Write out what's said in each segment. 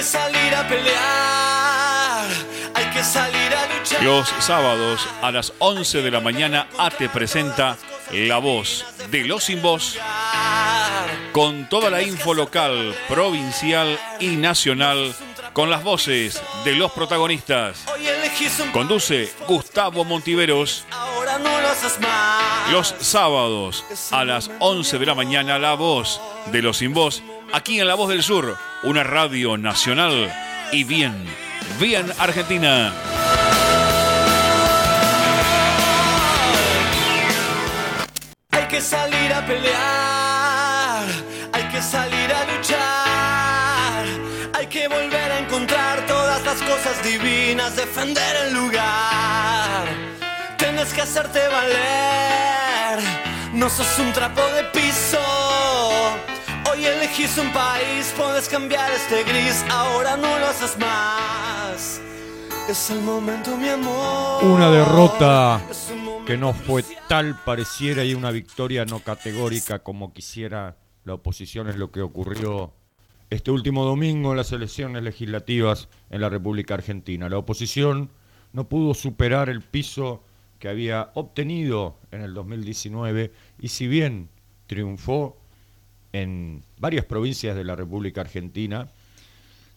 que salir a pelear, hay que salir a luchar. Los sábados a las 11 de la mañana ATE presenta La Voz de los Sin Voz. Con toda la info local, provincial y nacional con las voces de los protagonistas. Conduce Gustavo Montiveros. Los sábados a las 11 de la mañana La Voz de los Sin Voz aquí en La Voz del Sur, una radio nacional y bien, bien argentina. Hay que salir a pelear, hay que salir a luchar, hay que volver a encontrar todas las cosas divinas, defender el lugar. Tienes que hacerte valer, no sos un trapo de piso. Hoy elegís un país, puedes cambiar este gris, ahora no lo haces más. Es el momento, mi amor. Una derrota que no fue tal pareciera y una victoria no categórica como quisiera la oposición es lo que ocurrió este último domingo en las elecciones legislativas en la República Argentina. La oposición no pudo superar el piso que había obtenido en el 2019 y si bien triunfó en varias provincias de la República Argentina,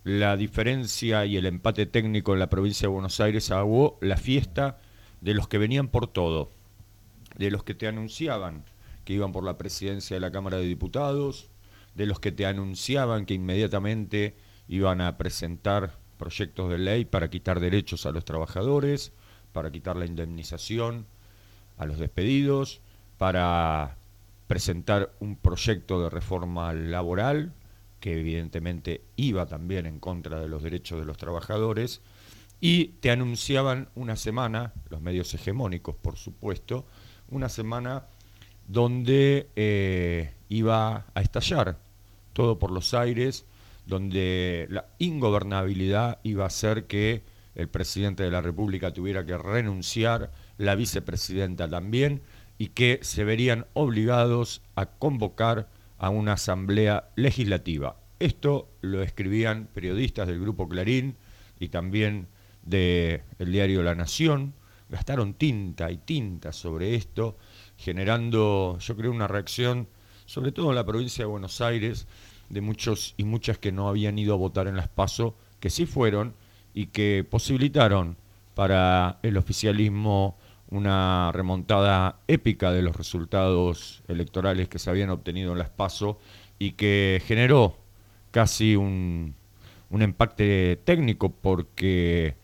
la diferencia y el empate técnico en la provincia de Buenos Aires aguó la fiesta de los que venían por todo, de los que te anunciaban que iban por la presidencia de la Cámara de Diputados, de los que te anunciaban que inmediatamente iban a presentar proyectos de ley para quitar derechos a los trabajadores, para quitar la indemnización a los despedidos, para presentar un proyecto de reforma laboral que evidentemente iba también en contra de los derechos de los trabajadores, y te anunciaban una semana, los medios hegemónicos por supuesto, una semana donde eh, iba a estallar todo por los aires, donde la ingobernabilidad iba a hacer que el presidente de la República tuviera que renunciar, la vicepresidenta también, y que se verían obligados a convocar a una asamblea legislativa. Esto lo escribían periodistas del Grupo Clarín y también del diario La Nación. Gastaron tinta y tinta sobre esto, generando, yo creo, una reacción, sobre todo en la provincia de Buenos Aires, de muchos y muchas que no habían ido a votar en las PASO, que sí fueron y que posibilitaron para el oficialismo una remontada épica de los resultados electorales que se habían obtenido en las PASO y que generó casi un, un empate técnico porque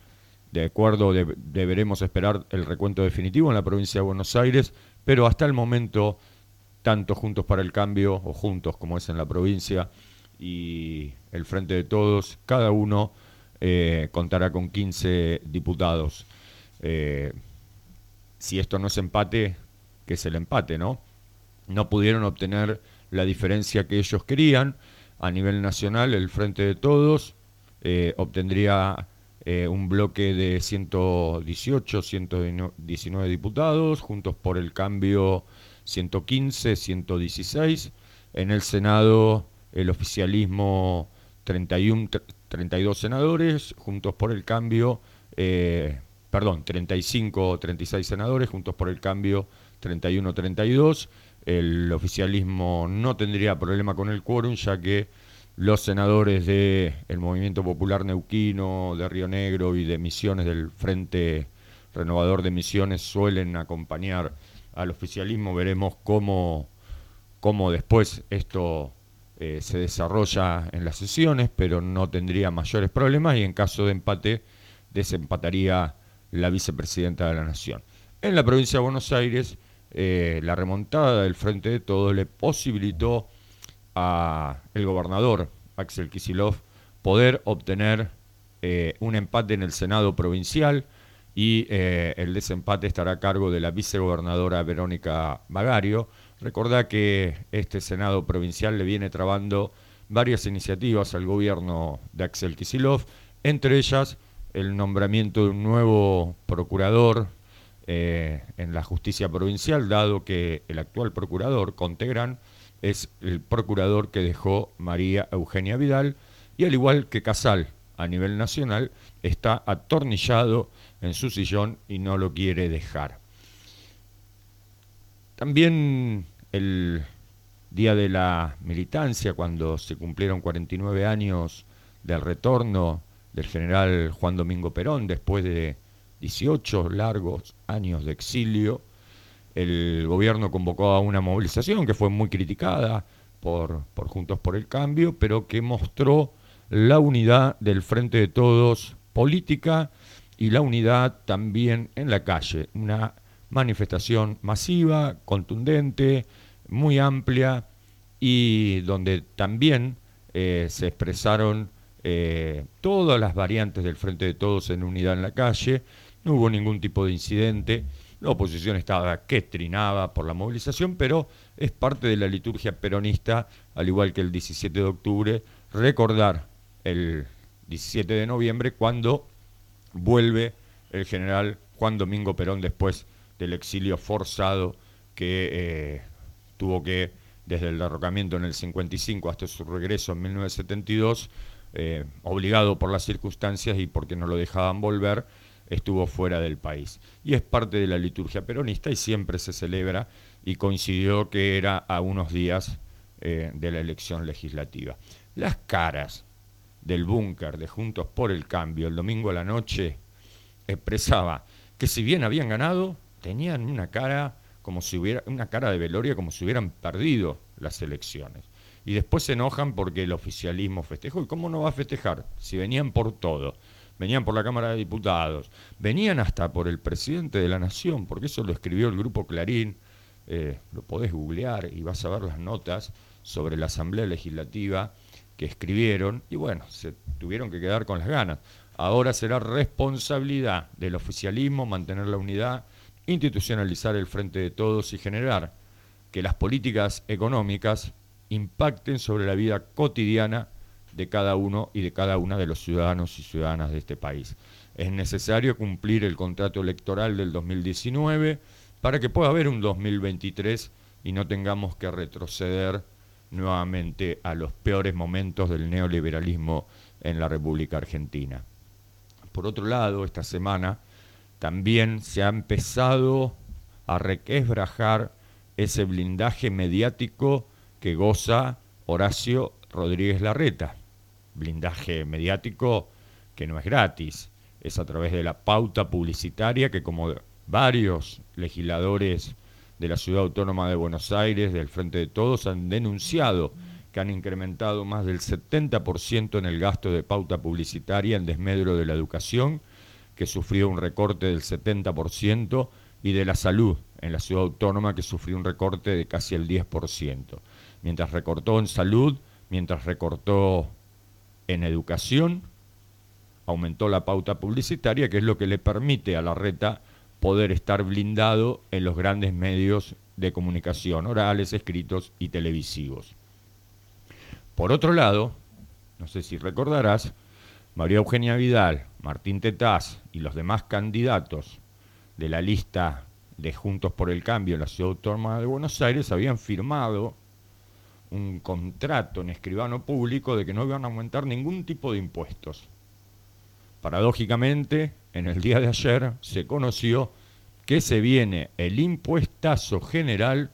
de acuerdo de- deberemos esperar el recuento definitivo en la provincia de Buenos Aires, pero hasta el momento tanto Juntos para el Cambio o Juntos como es en la provincia y el Frente de Todos, cada uno eh, contará con 15 diputados. Eh, si esto no es empate, que es el empate, ¿no? No pudieron obtener la diferencia que ellos querían. A nivel nacional, el Frente de Todos eh, obtendría eh, un bloque de 118, 119 diputados, Juntos por el Cambio 115, 116. En el Senado, el oficialismo 31, tr- 32 senadores, Juntos por el Cambio, eh, perdón, 35 o 36 senadores, Juntos por el Cambio 31 32. El oficialismo no tendría problema con el quórum, ya que los senadores del Movimiento Popular Neuquino, de Río Negro y de Misiones del Frente Renovador de Misiones suelen acompañar al oficialismo. Veremos cómo, cómo después esto eh, se desarrolla en las sesiones, pero no tendría mayores problemas y en caso de empate desempataría la vicepresidenta de la Nación. En la provincia de Buenos Aires, eh, la remontada del Frente de Todos le posibilitó a el gobernador Axel Kisilov poder obtener eh, un empate en el Senado provincial y eh, el desempate estará a cargo de la vicegobernadora Verónica Magario. Recordá que este Senado provincial le viene trabando varias iniciativas al gobierno de Axel Kisilov, entre ellas el nombramiento de un nuevo procurador eh, en la justicia provincial, dado que el actual procurador, Contegrán, es el procurador que dejó María Eugenia Vidal y al igual que Casal a nivel nacional, está atornillado en su sillón y no lo quiere dejar. También el día de la militancia, cuando se cumplieron 49 años del retorno del general Juan Domingo Perón, después de 18 largos años de exilio, el gobierno convocó a una movilización que fue muy criticada por, por Juntos por el Cambio, pero que mostró la unidad del Frente de Todos política y la unidad también en la calle. Una manifestación masiva, contundente, muy amplia y donde también eh, se expresaron eh, todas las variantes del Frente de Todos en unidad en la calle. No hubo ningún tipo de incidente. La oposición estaba que trinaba por la movilización, pero es parte de la liturgia peronista, al igual que el 17 de octubre, recordar el 17 de noviembre cuando vuelve el general Juan Domingo Perón después del exilio forzado que eh, tuvo que, desde el derrocamiento en el 55 hasta su regreso en 1972, eh, obligado por las circunstancias y porque no lo dejaban volver, estuvo fuera del país. Y es parte de la liturgia peronista y siempre se celebra y coincidió que era a unos días eh, de la elección legislativa. Las caras del búnker de Juntos por el Cambio el domingo a la noche expresaba que si bien habían ganado, tenían una cara como si hubiera una cara de veloria como si hubieran perdido las elecciones. Y después se enojan porque el oficialismo festejó. ¿Y cómo no va a festejar? Si venían por todo. Venían por la Cámara de Diputados, venían hasta por el presidente de la Nación, porque eso lo escribió el grupo Clarín, eh, lo podés googlear y vas a ver las notas sobre la Asamblea Legislativa que escribieron y bueno, se tuvieron que quedar con las ganas. Ahora será responsabilidad del oficialismo mantener la unidad, institucionalizar el frente de todos y generar que las políticas económicas impacten sobre la vida cotidiana de cada uno y de cada una de los ciudadanos y ciudadanas de este país. Es necesario cumplir el contrato electoral del 2019 para que pueda haber un 2023 y no tengamos que retroceder nuevamente a los peores momentos del neoliberalismo en la República Argentina. Por otro lado, esta semana también se ha empezado a requesbrajar ese blindaje mediático que goza Horacio Rodríguez Larreta. Blindaje mediático que no es gratis, es a través de la pauta publicitaria que como varios legisladores de la Ciudad Autónoma de Buenos Aires, del Frente de Todos, han denunciado que han incrementado más del 70% en el gasto de pauta publicitaria en desmedro de la educación, que sufrió un recorte del 70%, y de la salud en la Ciudad Autónoma, que sufrió un recorte de casi el 10%. Mientras recortó en salud, mientras recortó en educación, aumentó la pauta publicitaria, que es lo que le permite a la reta poder estar blindado en los grandes medios de comunicación, orales, escritos y televisivos. Por otro lado, no sé si recordarás, María Eugenia Vidal, Martín Tetaz y los demás candidatos de la lista de Juntos por el Cambio en la Ciudad Autónoma de Buenos Aires habían firmado un contrato en escribano público de que no iban a aumentar ningún tipo de impuestos. Paradójicamente, en el día de ayer se conoció que se viene el impuestazo general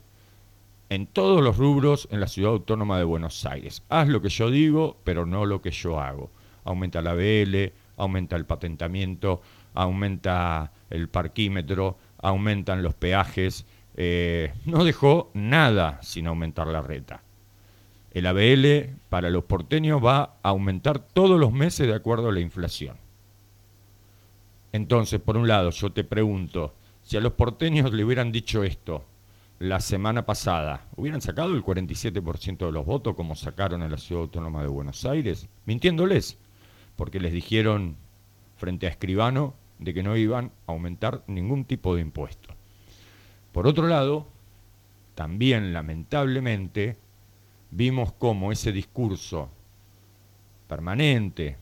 en todos los rubros en la ciudad autónoma de Buenos Aires. Haz lo que yo digo, pero no lo que yo hago. Aumenta la BL, aumenta el patentamiento, aumenta el parquímetro, aumentan los peajes. Eh, no dejó nada sin aumentar la reta. El ABL para los porteños va a aumentar todos los meses de acuerdo a la inflación. Entonces, por un lado, yo te pregunto, si a los porteños le hubieran dicho esto la semana pasada, ¿hubieran sacado el 47% de los votos como sacaron en la Ciudad Autónoma de Buenos Aires? Mintiéndoles, porque les dijeron frente a Escribano de que no iban a aumentar ningún tipo de impuesto. Por otro lado, también lamentablemente vimos cómo ese discurso permanente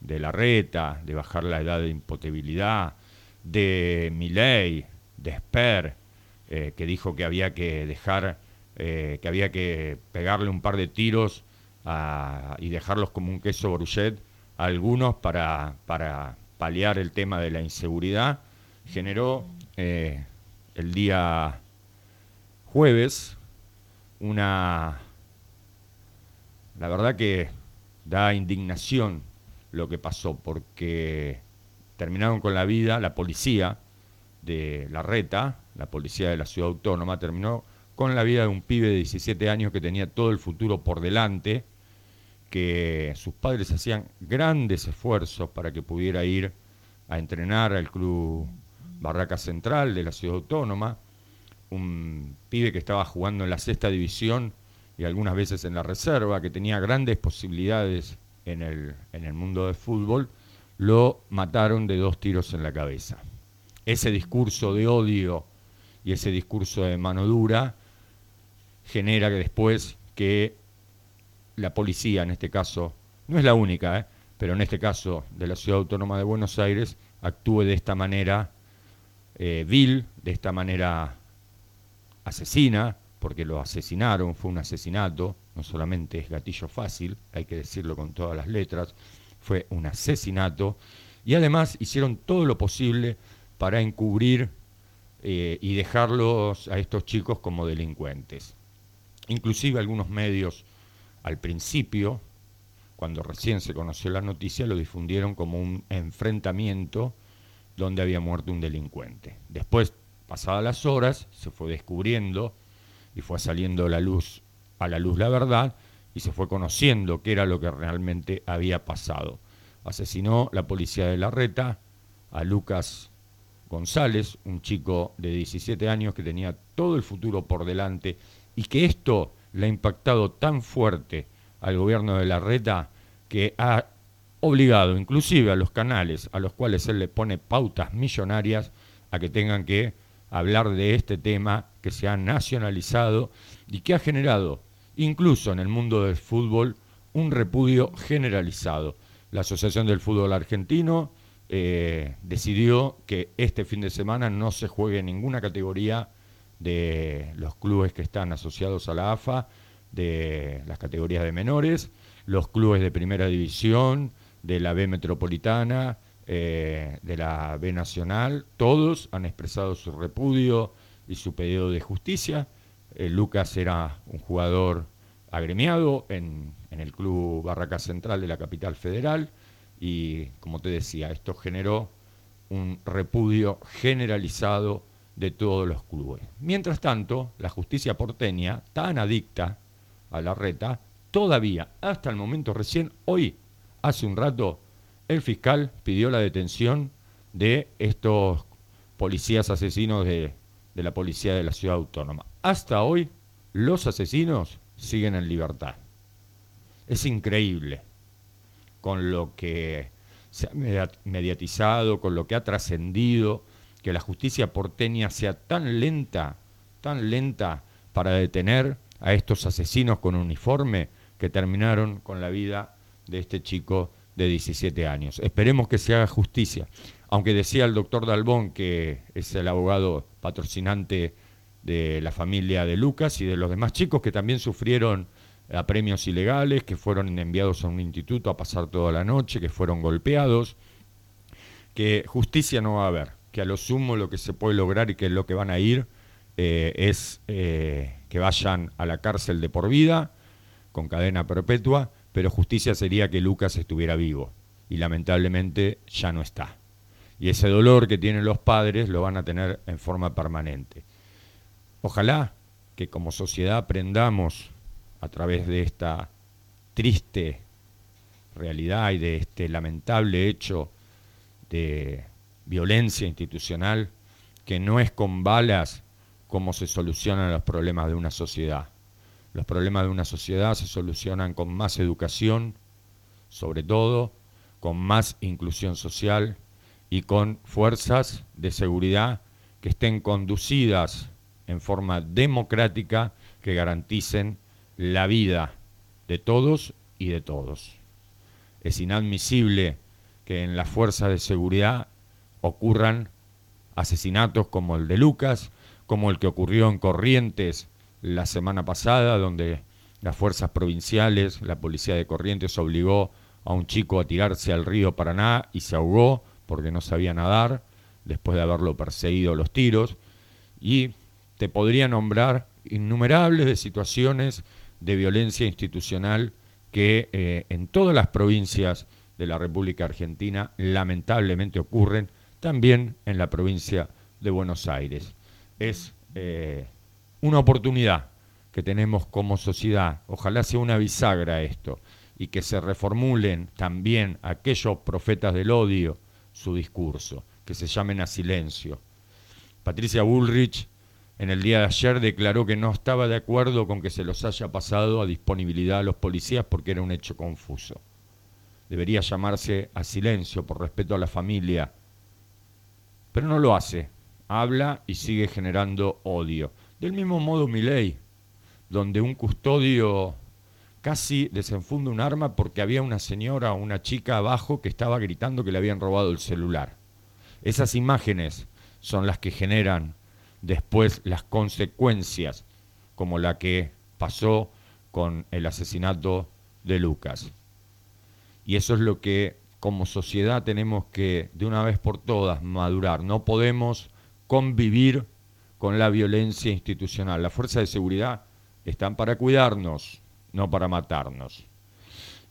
de la reta, de bajar la edad de impotabilidad, de Milley, de Sper, eh, que dijo que había que dejar, eh, que había que pegarle un par de tiros y dejarlos como un queso bruchet a algunos para, para paliar el tema de la inseguridad, generó eh, el día jueves una... La verdad que da indignación lo que pasó, porque terminaron con la vida, la policía de la reta, la policía de la ciudad autónoma, terminó con la vida de un pibe de 17 años que tenía todo el futuro por delante, que sus padres hacían grandes esfuerzos para que pudiera ir a entrenar al club Barraca Central de la ciudad autónoma, un pibe que estaba jugando en la sexta división y algunas veces en la reserva, que tenía grandes posibilidades en el, en el mundo del fútbol, lo mataron de dos tiros en la cabeza. Ese discurso de odio y ese discurso de mano dura genera que después que la policía, en este caso, no es la única, ¿eh? pero en este caso de la Ciudad Autónoma de Buenos Aires, actúe de esta manera eh, vil, de esta manera asesina, porque lo asesinaron, fue un asesinato, no solamente es gatillo fácil, hay que decirlo con todas las letras, fue un asesinato, y además hicieron todo lo posible para encubrir eh, y dejarlos a estos chicos como delincuentes. Inclusive algunos medios al principio, cuando recién se conoció la noticia, lo difundieron como un enfrentamiento donde había muerto un delincuente. Después, pasadas las horas, se fue descubriendo y fue saliendo la luz, a la luz la verdad y se fue conociendo qué era lo que realmente había pasado. Asesinó la policía de la Reta a Lucas González, un chico de 17 años que tenía todo el futuro por delante y que esto le ha impactado tan fuerte al gobierno de la reta que ha obligado inclusive a los canales a los cuales él le pone pautas millonarias a que tengan que hablar de este tema que se ha nacionalizado y que ha generado incluso en el mundo del fútbol un repudio generalizado. La Asociación del Fútbol Argentino eh, decidió que este fin de semana no se juegue ninguna categoría de los clubes que están asociados a la AFA, de las categorías de menores, los clubes de primera división, de la B metropolitana, eh, de la B nacional, todos han expresado su repudio y su pedido de justicia. Eh, Lucas era un jugador agremiado en, en el club Barraca Central de la capital federal y, como te decía, esto generó un repudio generalizado de todos los clubes. Mientras tanto, la justicia porteña, tan adicta a la reta, todavía, hasta el momento recién, hoy, hace un rato, el fiscal pidió la detención de estos policías asesinos de, de la policía de la ciudad autónoma. Hasta hoy, los asesinos siguen en libertad. Es increíble con lo que se ha mediatizado, con lo que ha trascendido que la justicia porteña sea tan lenta, tan lenta para detener a estos asesinos con uniforme que terminaron con la vida de este chico de 17 años. Esperemos que se haga justicia. Aunque decía el doctor Dalbón, que es el abogado patrocinante de la familia de Lucas y de los demás chicos que también sufrieron a premios ilegales, que fueron enviados a un instituto a pasar toda la noche, que fueron golpeados, que justicia no va a haber que a lo sumo lo que se puede lograr y que es lo que van a ir eh, es eh, que vayan a la cárcel de por vida, con cadena perpetua, pero justicia sería que Lucas estuviera vivo y lamentablemente ya no está. Y ese dolor que tienen los padres lo van a tener en forma permanente. Ojalá que como sociedad aprendamos a través de esta triste realidad y de este lamentable hecho de violencia institucional, que no es con balas como se solucionan los problemas de una sociedad. Los problemas de una sociedad se solucionan con más educación, sobre todo, con más inclusión social y con fuerzas de seguridad que estén conducidas en forma democrática que garanticen la vida de todos y de todos. Es inadmisible que en las fuerzas de seguridad ocurran asesinatos como el de Lucas, como el que ocurrió en Corrientes la semana pasada, donde las fuerzas provinciales, la policía de Corrientes obligó a un chico a tirarse al río Paraná y se ahogó porque no sabía nadar después de haberlo perseguido los tiros. Y te podría nombrar innumerables de situaciones de violencia institucional que eh, en todas las provincias de la República Argentina lamentablemente ocurren, también en la provincia de Buenos Aires. Es eh, una oportunidad que tenemos como sociedad, ojalá sea una bisagra esto, y que se reformulen también aquellos profetas del odio su discurso, que se llamen a silencio. Patricia Bullrich en el día de ayer declaró que no estaba de acuerdo con que se los haya pasado a disponibilidad a los policías porque era un hecho confuso. Debería llamarse a silencio por respeto a la familia, pero no lo hace. Habla y sigue generando odio. Del mismo modo Milei, donde un custodio casi desenfunda un arma porque había una señora o una chica abajo que estaba gritando que le habían robado el celular. Esas imágenes son las que generan después las consecuencias, como la que pasó con el asesinato de Lucas. Y eso es lo que como sociedad tenemos que de una vez por todas madurar. No podemos convivir con la violencia institucional. Las fuerzas de seguridad están para cuidarnos, no para matarnos.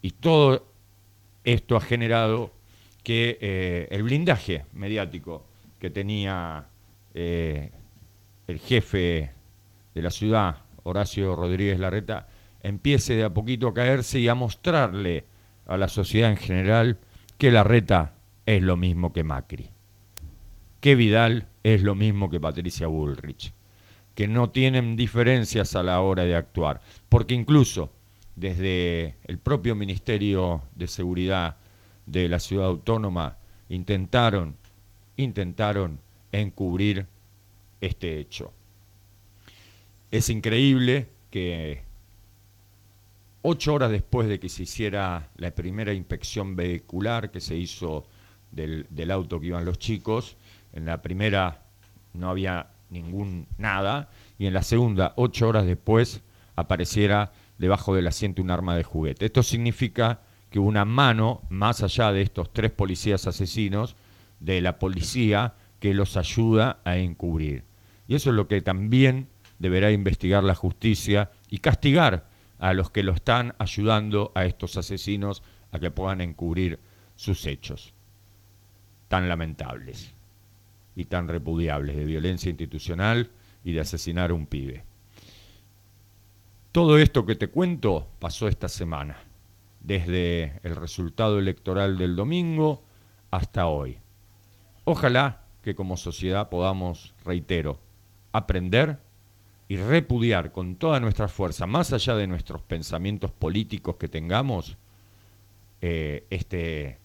Y todo esto ha generado que eh, el blindaje mediático que tenía eh, el jefe de la ciudad, Horacio Rodríguez Larreta, empiece de a poquito a caerse y a mostrarle a la sociedad en general que Larreta es lo mismo que Macri, que Vidal es lo mismo que Patricia Bullrich, que no tienen diferencias a la hora de actuar, porque incluso desde el propio Ministerio de Seguridad de la Ciudad Autónoma intentaron, intentaron encubrir este hecho. Es increíble que ocho horas después de que se hiciera la primera inspección vehicular que se hizo del, auto que iban los chicos, en la primera no había ningún nada, y en la segunda, ocho horas después, apareciera debajo del asiento un arma de juguete. Esto significa que una mano, más allá de estos tres policías asesinos, de la policía que los ayuda a encubrir. Y eso es lo que también deberá investigar la justicia y castigar a los que lo están ayudando a estos asesinos a que puedan encubrir sus hechos tan lamentables y tan repudiables de violencia institucional y de asesinar a un pibe. Todo esto que te cuento pasó esta semana, desde el resultado electoral del domingo hasta hoy. Ojalá que como sociedad podamos, reitero, aprender y repudiar con toda nuestra fuerza, más allá de nuestros pensamientos políticos que tengamos, eh, este,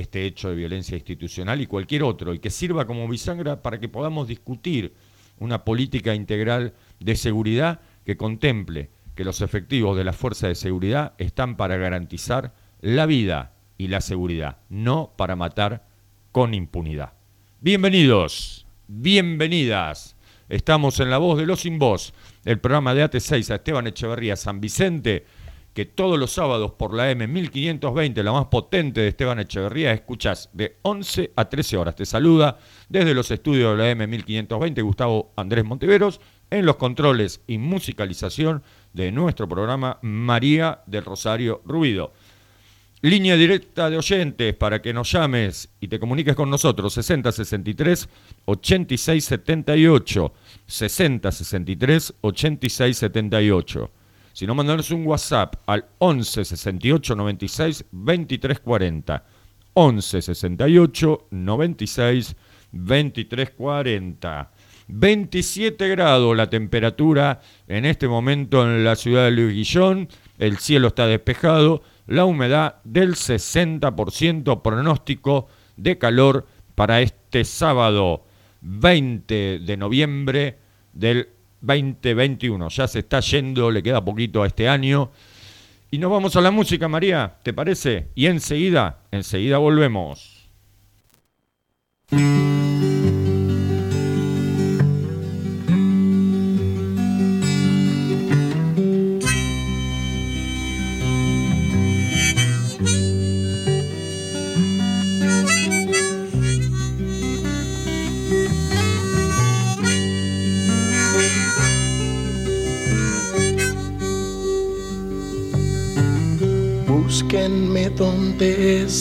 este hecho de violencia institucional y cualquier otro, y que sirva como bisagra para que podamos discutir una política integral de seguridad que contemple que los efectivos de la fuerza de seguridad están para garantizar la vida y la seguridad, no para matar con impunidad. Bienvenidos, bienvenidas Estamos en La Voz de los Sin Voz, el programa de AT6 a Esteban Echeverría San Vicente, que todos los sábados por la M1520, la más potente de Esteban Echeverría, escuchas de 11 a 13 horas. Te saluda desde los estudios de la M1520 Gustavo Andrés Monteveros, en los controles y musicalización de nuestro programa María del Rosario Ruido. Línea directa de oyentes para que nos llames y te comuniques con nosotros 60 63 86 78 60 63 86 78. Si no, mandanos un WhatsApp al 11 68 96 23 40. 11 68 96 23 40. 27 grados la temperatura en este momento en la ciudad de Luis Guillón. El cielo está despejado la humedad del 60%, pronóstico de calor para este sábado 20 de noviembre del 2021. Ya se está yendo, le queda poquito a este año. Y nos vamos a la música, María, ¿te parece? Y enseguida, enseguida volvemos.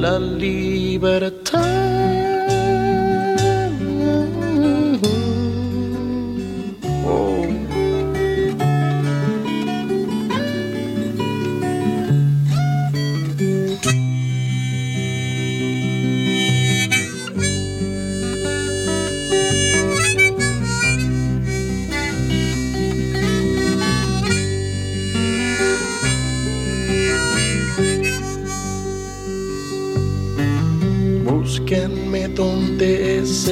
la libertad.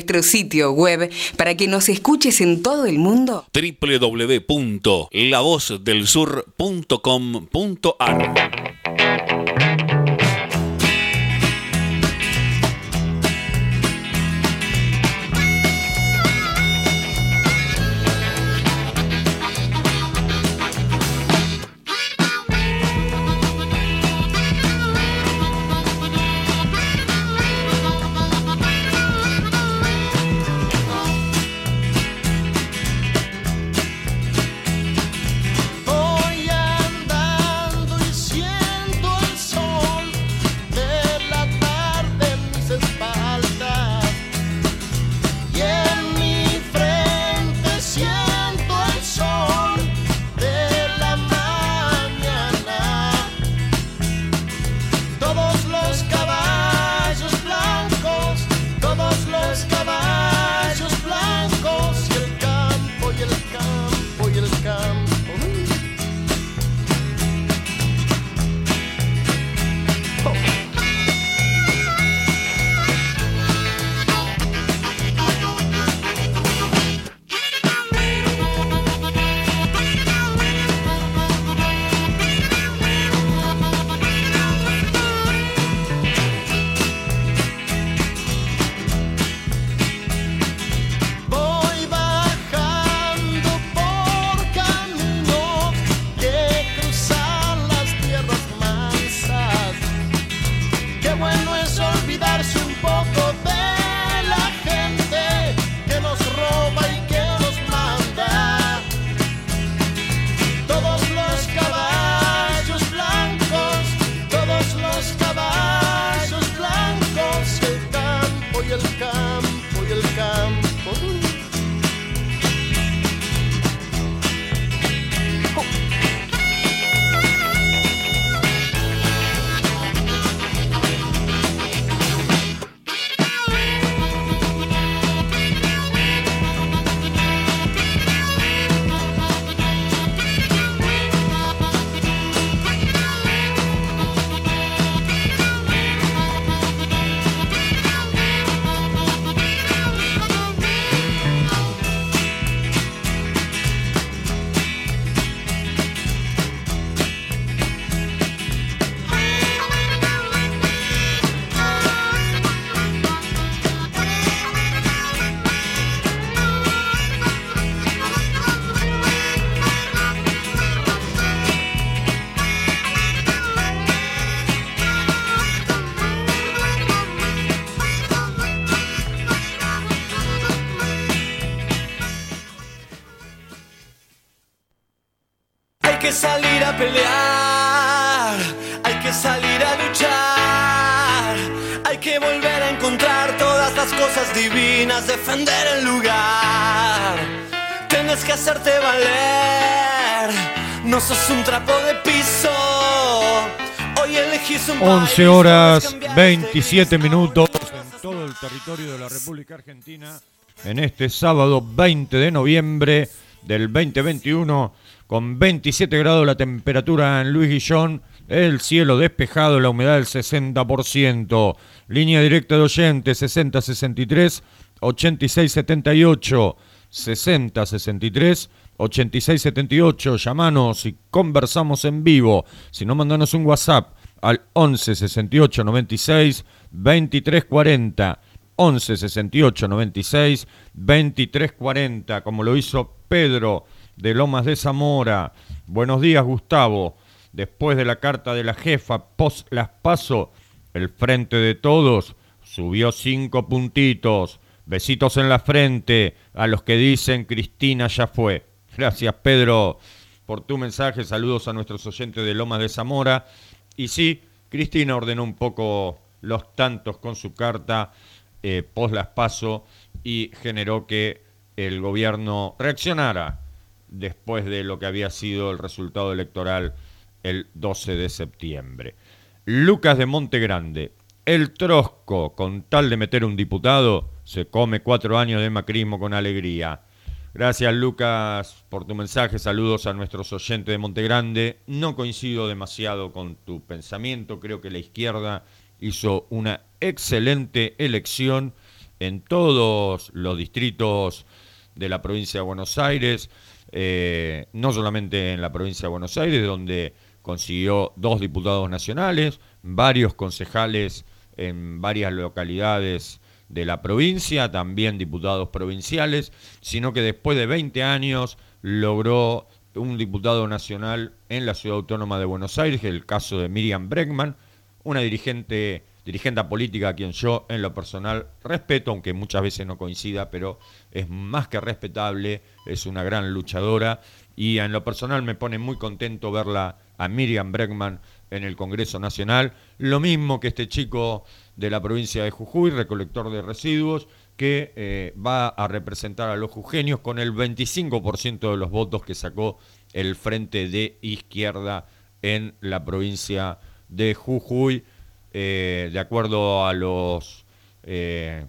Nuestro sitio web para que nos escuches en todo el mundo. www.lavozdelsur.com.ar hacerte valer, no sos un trapo de piso. Hoy elegís un 11 país, horas puedes cambiar este 27 piso. minutos en todo el territorio de la República Argentina en este sábado 20 de noviembre del 2021 con 27 grados la temperatura en Luis Guillón, el cielo despejado, la humedad del 60%, línea directa de oyentes 6063 8678 6063 8678, llamanos y conversamos en vivo. Si no, mandanos un WhatsApp al 11 68 96 23 40. 11 68 96 23 40, como lo hizo Pedro de Lomas de Zamora. Buenos días, Gustavo. Después de la carta de la jefa, post las paso, el frente de todos subió cinco puntitos. Besitos en la frente a los que dicen Cristina ya fue. Gracias, Pedro, por tu mensaje. Saludos a nuestros oyentes de Lomas de Zamora. Y sí, Cristina ordenó un poco los tantos con su carta eh, las paso y generó que el gobierno reaccionara después de lo que había sido el resultado electoral el 12 de septiembre. Lucas de Montegrande, el trosco, con tal de meter un diputado, se come cuatro años de macrismo con alegría. Gracias Lucas por tu mensaje, saludos a nuestros oyentes de Montegrande. No coincido demasiado con tu pensamiento, creo que la izquierda hizo una excelente elección en todos los distritos de la provincia de Buenos Aires, eh, no solamente en la provincia de Buenos Aires, donde consiguió dos diputados nacionales, varios concejales en varias localidades de la provincia, también diputados provinciales, sino que después de 20 años logró un diputado nacional en la ciudad autónoma de Buenos Aires, el caso de Miriam Bregman, una dirigente, dirigente política a quien yo en lo personal respeto, aunque muchas veces no coincida, pero es más que respetable, es una gran luchadora y en lo personal me pone muy contento verla a Miriam Bregman en el Congreso Nacional, lo mismo que este chico de la provincia de Jujuy, recolector de residuos, que eh, va a representar a los jujeños con el 25% de los votos que sacó el Frente de Izquierda en la provincia de Jujuy, eh, de acuerdo a los eh,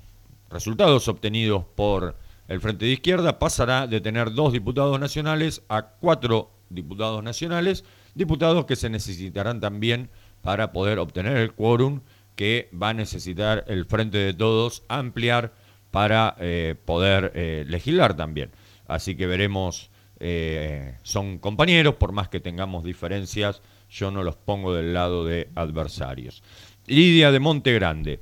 resultados obtenidos por el Frente de Izquierda, pasará de tener dos diputados nacionales a cuatro diputados nacionales, diputados que se necesitarán también para poder obtener el quórum que va a necesitar el Frente de Todos ampliar para eh, poder eh, legislar también. Así que veremos, eh, son compañeros, por más que tengamos diferencias, yo no los pongo del lado de adversarios. Lidia de Monte Grande,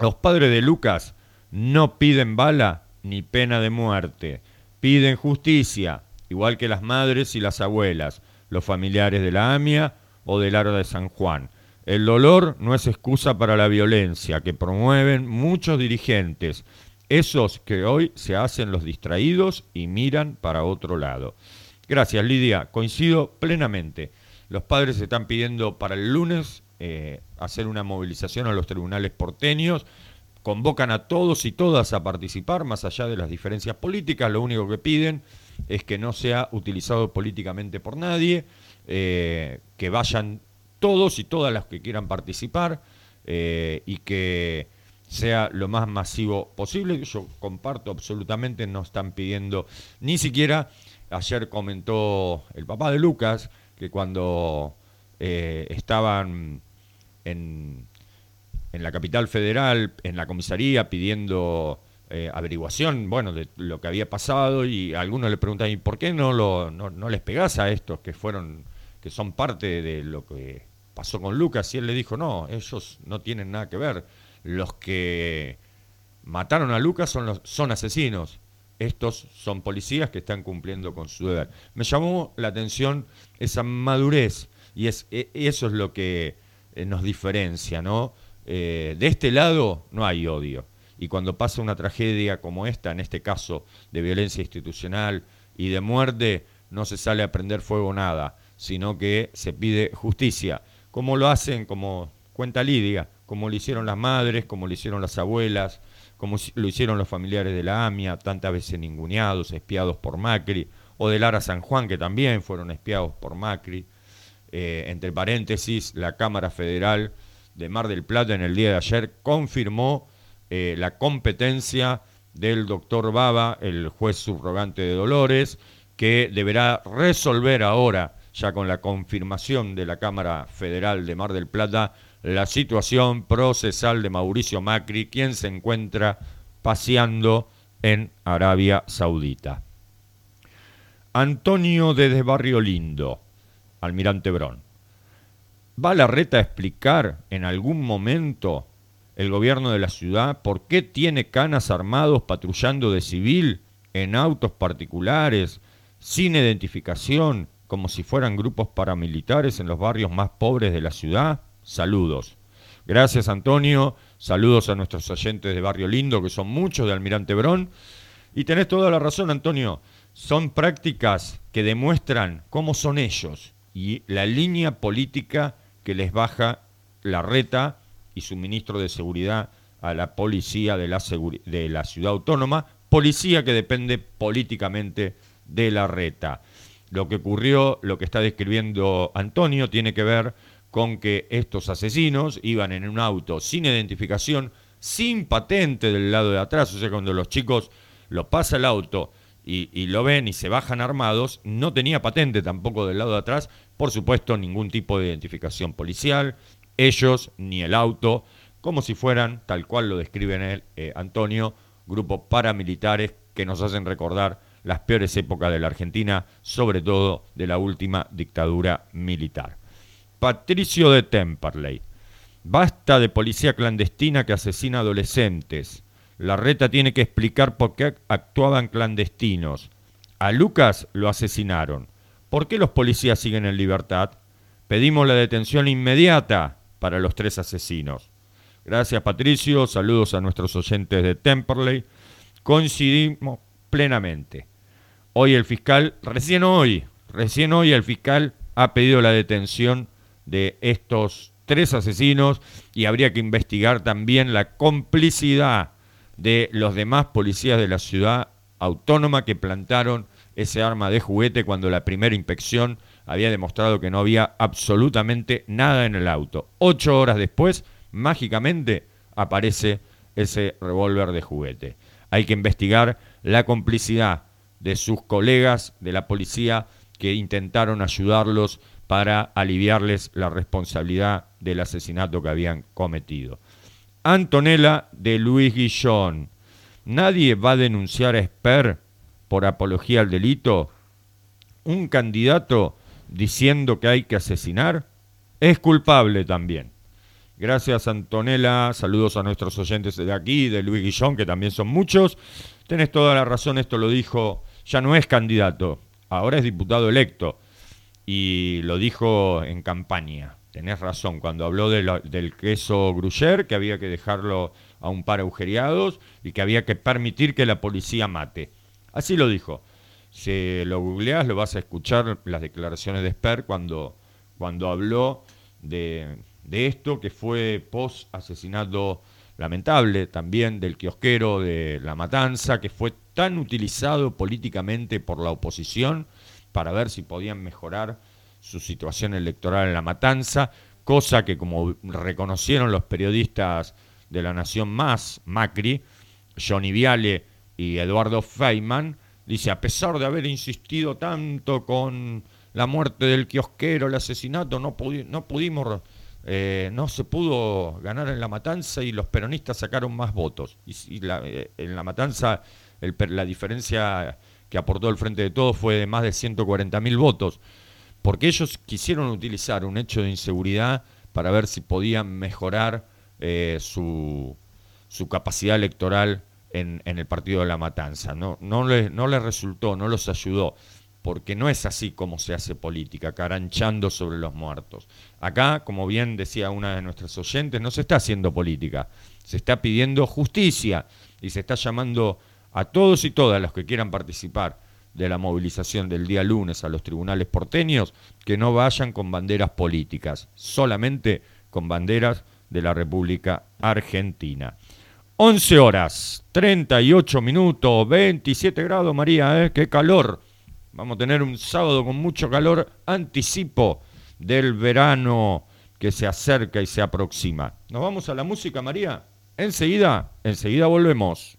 los padres de Lucas no piden bala ni pena de muerte, piden justicia, igual que las madres y las abuelas, los familiares de la AMIA o del Aro de San Juan. El dolor no es excusa para la violencia que promueven muchos dirigentes, esos que hoy se hacen los distraídos y miran para otro lado. Gracias, Lidia. Coincido plenamente. Los padres están pidiendo para el lunes eh, hacer una movilización a los tribunales porteños. Convocan a todos y todas a participar, más allá de las diferencias políticas. Lo único que piden es que no sea utilizado políticamente por nadie, eh, que vayan todos y todas las que quieran participar eh, y que sea lo más masivo posible. Yo comparto absolutamente, no están pidiendo ni siquiera, ayer comentó el papá de Lucas, que cuando eh, estaban en, en, la capital federal, en la comisaría, pidiendo eh, averiguación, bueno, de lo que había pasado, y algunos le preguntan, ¿y por qué no, lo, no, no les pegás a estos que fueron, que son parte de lo que pasó con Lucas? Y él le dijo, no, ellos no tienen nada que ver. Los que mataron a Lucas son, los, son asesinos. Estos son policías que están cumpliendo con su deber. Me llamó la atención esa madurez y es, e, eso es lo que eh, nos diferencia, ¿no? Eh, de este lado no hay odio. Y cuando pasa una tragedia como esta, en este caso de violencia institucional y de muerte, no se sale a prender fuego nada. sino que se pide justicia, como lo hacen, como cuenta Lidia, como lo hicieron las madres, como lo hicieron las abuelas, como lo hicieron los familiares de la AMIA, tantas veces ninguneados, espiados por Macri, o de Lara San Juan, que también fueron espiados por Macri. Eh, entre paréntesis, la Cámara Federal de Mar del Plata en el día de ayer confirmó eh, la competencia del doctor Baba, el juez subrogante de Dolores, que deberá resolver ahora, ya con la confirmación de la Cámara Federal de Mar del Plata, la situación procesal de Mauricio Macri, quien se encuentra paseando en Arabia Saudita. Antonio de Barrio Lindo, Almirante Brón. ¿Va la reta a explicar en algún momento el gobierno de la ciudad por qué tiene canas armados patrullando de civil en autos particulares, sin identificación, como si fueran grupos paramilitares en los barrios más pobres de la ciudad? Saludos. Gracias Antonio, saludos a nuestros oyentes de Barrio Lindo, que son muchos de Almirante Brón. Y tenés toda la razón, Antonio, son prácticas que demuestran cómo son ellos y la línea política que les baja la reta y su ministro de Seguridad a la policía de la, de la ciudad autónoma, policía que depende políticamente de la reta. Lo que ocurrió, lo que está describiendo Antonio, tiene que ver con que estos asesinos iban en un auto sin identificación, sin patente del lado de atrás, o sea, cuando los chicos lo pasa el auto y, y, lo ven y se bajan armados, no tenía patente tampoco del lado de atrás, por supuesto ningún tipo de identificación policial, ellos ni el auto, como si fueran, tal cual lo describe él, eh, Antonio, grupos paramilitares que nos hacen recordar las peores épocas de la Argentina, sobre todo de la última dictadura militar. Patricio de Temperley. Basta de policía clandestina que asesina adolescentes. La reta tiene que explicar por qué actuaban clandestinos. A Lucas lo asesinaron. ¿Por qué los policías siguen en libertad? Pedimos la detención inmediata para los tres asesinos. Gracias Patricio, saludos a nuestros oyentes de Temperley. Coincidimos plenamente. Hoy el fiscal, recién hoy, recién hoy el fiscal ha pedido la detención de estos tres asesinos y habría que investigar también la complicidad de los demás policías de la ciudad autónoma que plantaron ese arma de juguete cuando la primera inspección había demostrado que no había absolutamente nada en el auto. Ocho horas después, mágicamente, aparece ese revólver de juguete. Hay que investigar la complicidad de sus colegas de la policía que intentaron ayudarlos para aliviarles la responsabilidad del asesinato que habían cometido. Antonella de Luis Guillón. ¿Nadie va a denunciar a Esper por apología al delito? Un candidato diciendo que hay que asesinar, es culpable también. Gracias Antonella, saludos a nuestros oyentes de aquí, de Luis Guillón, que también son muchos. Tenés toda la razón, esto lo dijo, ya no es candidato, ahora es diputado electo. Y lo dijo en campaña. Tenés razón, cuando habló del queso Gruyère, que había que dejarlo a un par agujereados y que había que permitir que la policía mate. Así lo dijo. Si lo googleás, lo vas a escuchar las declaraciones de Sper cuando, cuando habló de, de esto, que fue post asesinato lamentable también del kiosquero de La Matanza, que fue tan utilizado políticamente por la oposición para ver si podían mejorar su situación electoral en La Matanza, cosa que como reconocieron los periodistas de la Nación Más, Macri, Johnny Viale y Eduardo Feynman, Dice, a pesar de haber insistido tanto con la muerte del kiosquero, el asesinato, no, pudimos, eh, no se pudo ganar en la matanza y los peronistas sacaron más votos. Y, eh, en la matanza la diferencia que aportó el Frente de Todos fue de más de 140 mil votos, porque ellos quisieron utilizar un hecho de inseguridad para ver si podían mejorar eh, su capacidad electoral en, el partido de la matanza. No, no, le, no le resultó, no los ayudó, porque no es así como se hace política, caranchando sobre los muertos. Acá, como bien decía una de nuestras oyentes, no se está haciendo política, se está pidiendo justicia y se está llamando a todos y todas los que quieran participar de la movilización del día lunes a los tribunales porteños, que no vayan con banderas políticas, solamente con banderas de la República Argentina. 11 horas, 38 minutos, 27 grados, María, ¿eh? qué calor. Vamos a tener un sábado con mucho calor, anticipo del verano que se acerca y se aproxima. ¿Nos vamos a la música, María? Enseguida, enseguida volvemos.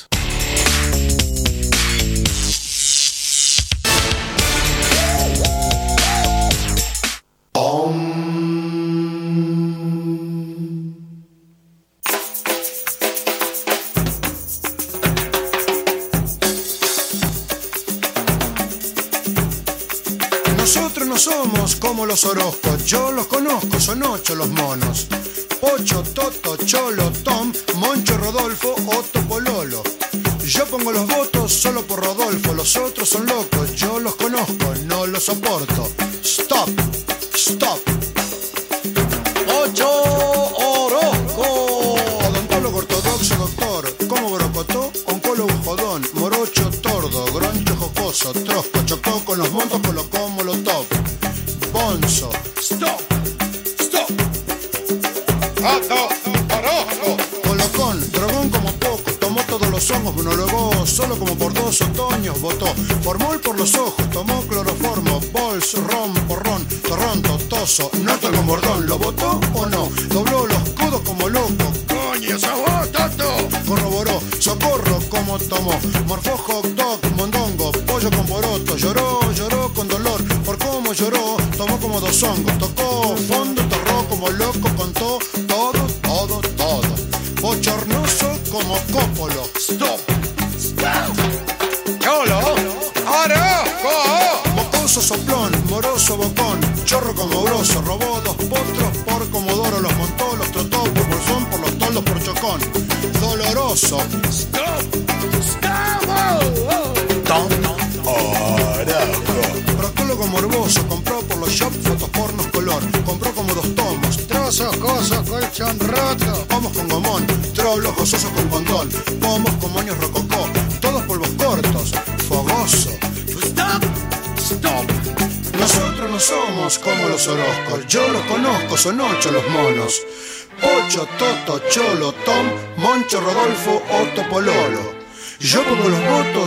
pongo los votos solo por Rodolfo. Los otros son locos, yo los conozco, no los soporto.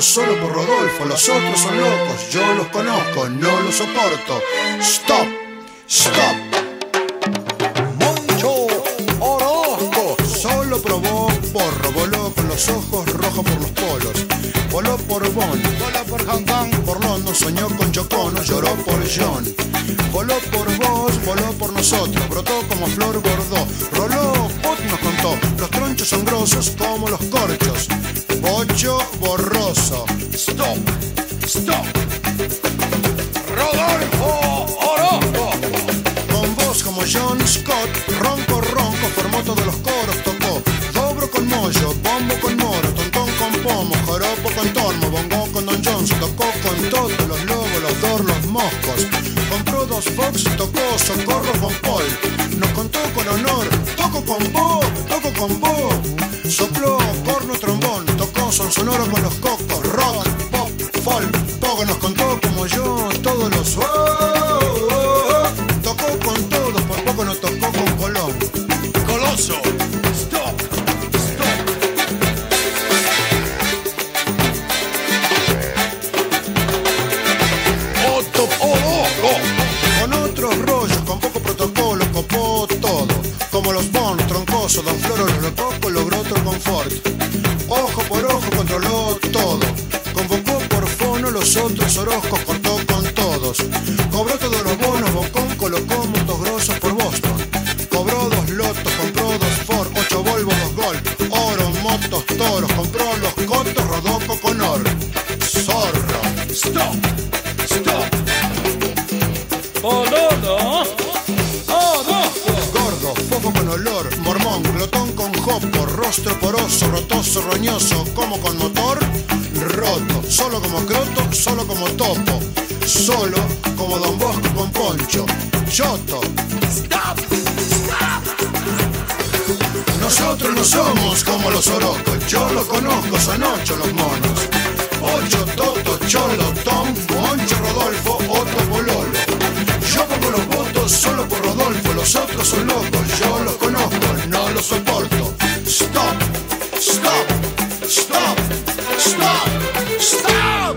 Solo por Rodolfo, los otros son locos, yo los conozco, no los soporto. Stop. stop, stop. Boludo, oh, Gordo, poco con olor, mormón, glotón con jopo, rostro poroso, rotoso, roñoso, como con motor, roto, solo como croto, solo como topo, solo como Don Bosco con poncho, choto. Stop, stop. Nosotros no somos como los orocos, yo los conozco, son ocho los monos, ocho todos Cholo, Tom, Moncho, Rodolfo, Otto, Pololo. Yo pongo los votos solo por Rodolfo, los otros son locos, yo los conozco, no los soporto. Stop, stop, stop, stop, stop.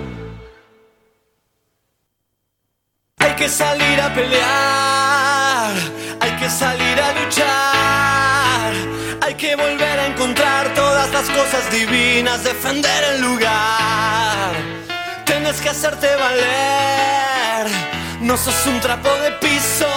Hay que salir a pelear, hay que salir a luchar, hay que volver a encontrar todas las cosas divinas, defender el lugar. Tienes que hacerte valer, no sos un trapo de piso.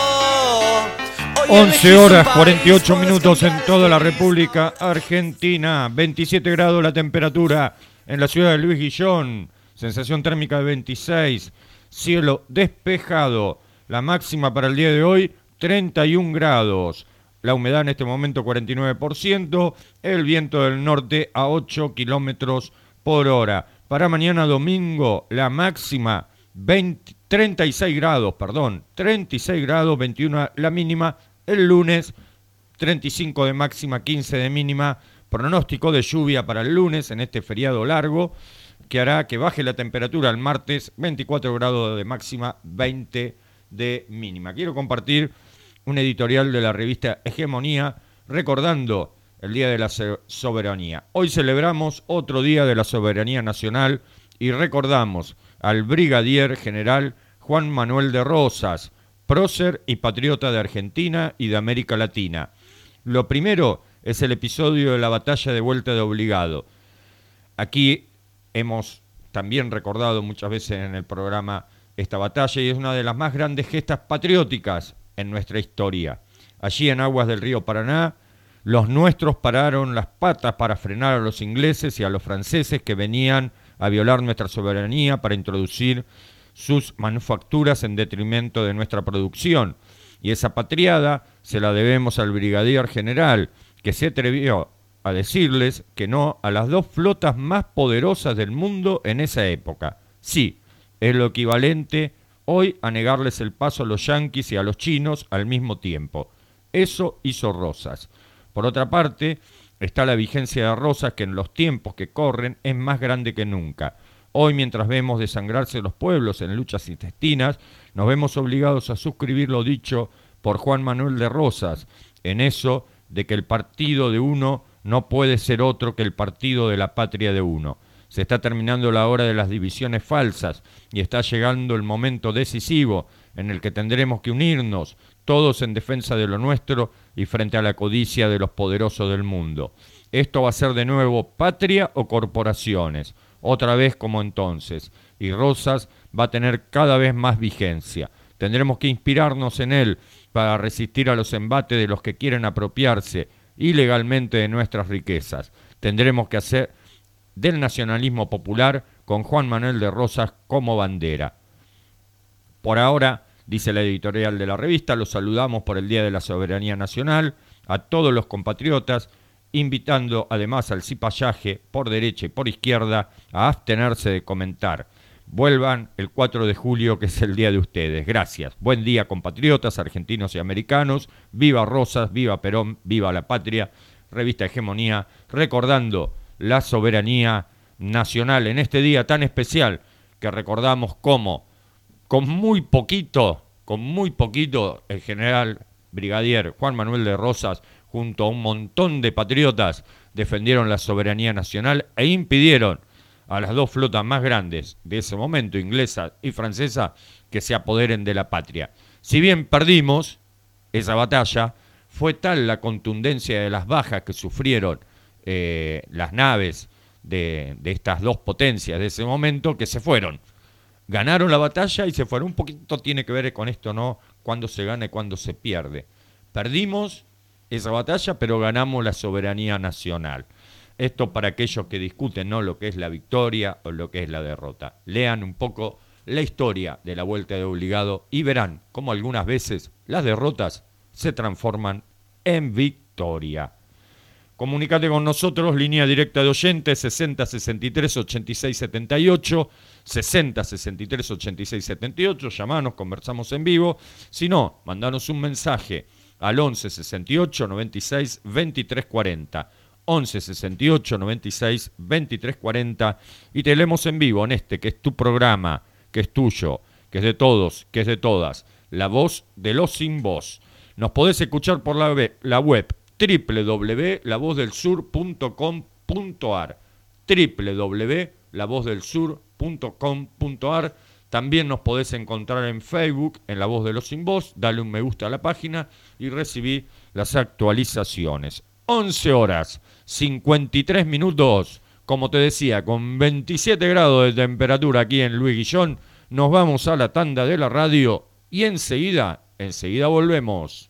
Hoy 11 elegís un horas país, 48 podés minutos en toda la República Argentina, 27 grados la temperatura en la ciudad de Luis Guillón, sensación térmica de 26, cielo despejado, la máxima para el día de hoy 31 grados, la humedad en este momento 49%, el viento del norte a 8 kilómetros por hora. Para mañana domingo la máxima 20 36 grados, perdón, 36 grados, 21 la mínima, el lunes 35 de máxima, 15 de mínima, pronóstico de lluvia para el lunes en este feriado largo, que hará que baje la temperatura el martes, 24 grados de máxima, 20 de mínima. Quiero compartir un editorial de la revista Hegemonía recordando el Día de la So- Soberanía. Hoy celebramos otro Día de la Soberanía Nacional y recordamos al brigadier general Juan Manuel de Rosas, prócer y patriota de Argentina y de América Latina. Lo primero es el episodio de la batalla de Vuelta de Obligado. Aquí hemos también recordado muchas veces en el programa esta batalla y es una de las más grandes gestas patrióticas en nuestra historia. Allí en aguas del río Paraná, los nuestros pararon las patas para frenar a los ingleses y a los franceses que venían a violar nuestra soberanía para introducir sus manufacturas en detrimento de nuestra producción. Y esa patriada se la debemos al brigadier general, que se atrevió a decirles que no a las dos flotas más poderosas del mundo en esa época. Sí, es lo equivalente hoy a negarles el paso a los yanquis y a los chinos al mismo tiempo. Eso hizo Rosas. Por otra parte, está la vigencia de Rosas que en los tiempos que corren es más grande que nunca. Hoy, mientras vemos desangrarse los pueblos en luchas intestinas, nos vemos obligados a suscribir lo dicho por Juan Manuel de Rosas, en eso de que el partido de uno no puede ser otro que el partido de la patria de uno. Se está terminando la hora de las divisiones falsas y está llegando el momento decisivo en el que tendremos que unirnos, todos en defensa de lo nuestro y frente a la codicia de los poderosos del mundo. Esto va a ser de nuevo patria o corporaciones, otra vez como entonces, y Rosas va a tener cada vez más vigencia. Tendremos que inspirarnos en él para resistir a los embates de los que quieren apropiarse ilegalmente de nuestras riquezas. Tendremos que hacer del nacionalismo popular con Juan Manuel de Rosas como bandera. Por ahora, dice la editorial de la revista, los saludamos por el Día de la Soberanía Nacional, a todos los compatriotas, invitando además al cipallaje por derecha y por izquierda a abstenerse de comentar. Vuelvan el 4 de julio, que es el día de ustedes. Gracias. Buen día, compatriotas argentinos y americanos. Viva Rosas, viva Perón, viva la patria. Revista Hegemonía, recordando la soberanía nacional en este día tan especial que recordamos como con muy poquito, con muy poquito, el general brigadier Juan Manuel de Rosas, junto a un montón de patriotas, defendieron la soberanía nacional e impidieron a las dos flotas más grandes de ese momento, inglesa y francesa, que se apoderen de la patria. Si bien perdimos esa batalla, fue tal la contundencia de las bajas que sufrieron eh, las naves de, de estas dos potencias de ese momento que se fueron ganaron la batalla y se fueron. Un poquito tiene que ver con esto, ¿no? Cuando se gana y cuando se pierde. Perdimos esa batalla, pero ganamos la soberanía nacional. Esto para aquellos que discuten, ¿no? Lo que es la victoria o lo que es la derrota. Lean un poco la historia de la vuelta de obligado y verán cómo algunas veces las derrotas se transforman en victoria. Comunicate con nosotros, línea directa de oyentes 60 63 86 78, 60 63 86 78, llamanos, conversamos en vivo. Si no, mandanos un mensaje al 11 68 96 23 40. 11 68 96 23 40 y te leemos en vivo en este que es tu programa, que es tuyo, que es de todos, que es de todas, la voz de los sin voz. Nos podés escuchar por la web, la web www.lavozdelsur.com.ar www.lavozdelsur.com.ar También nos podés encontrar en Facebook, en La Voz de los Sin Voz, dale un me gusta a la página y recibí las actualizaciones. 11 horas, 53 minutos, como te decía, con 27 grados de temperatura aquí en Luis Guillón, nos vamos a la tanda de la radio y enseguida, enseguida volvemos.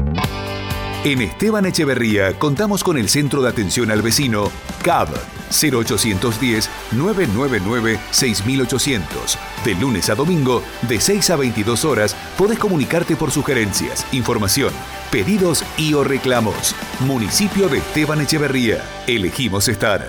En Esteban Echeverría contamos con el Centro de Atención al Vecino, CAB 0810-999-6800. De lunes a domingo, de 6 a 22 horas, podés comunicarte por sugerencias, información, pedidos y o reclamos. Municipio de Esteban Echeverría. Elegimos estar.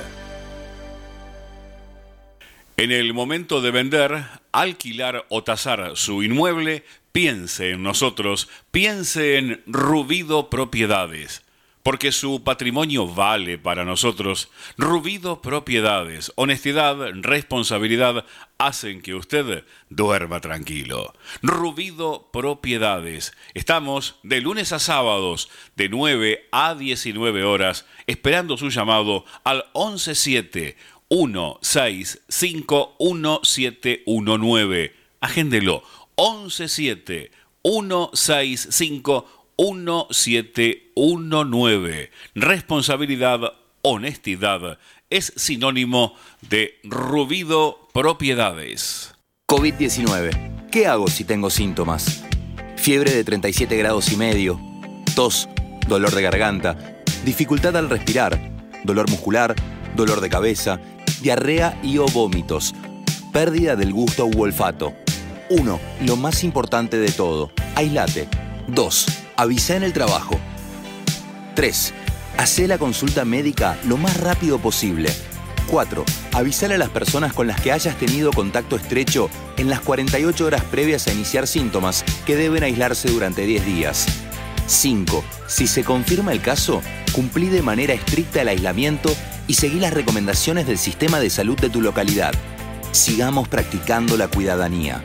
En el momento de vender, alquilar o tasar su inmueble, piense en nosotros, piense en Rubido Propiedades porque su patrimonio vale para nosotros. Rubido Propiedades, honestidad, responsabilidad hacen que usted duerma tranquilo. Rubido Propiedades. Estamos de lunes a sábados de 9 a 19 horas esperando su llamado al 117 165 1719. Agéndelo 117 165 1719. Responsabilidad, honestidad es sinónimo de Rubido Propiedades. COVID-19. ¿Qué hago si tengo síntomas? Fiebre de 37 grados y medio, tos, dolor de garganta, dificultad al respirar, dolor muscular, dolor de cabeza, diarrea y o vómitos, pérdida del gusto u olfato. 1. Lo más importante de todo, aislate. 2 avisa en el trabajo. 3. Hacé la consulta médica lo más rápido posible. 4. Avisar a las personas con las que hayas tenido contacto estrecho en las 48 horas previas a iniciar síntomas que deben aislarse durante 10 días. 5. Si se confirma el caso, cumplí de manera estricta el aislamiento y seguí las recomendaciones del sistema de salud de tu localidad. Sigamos practicando la cuidadanía.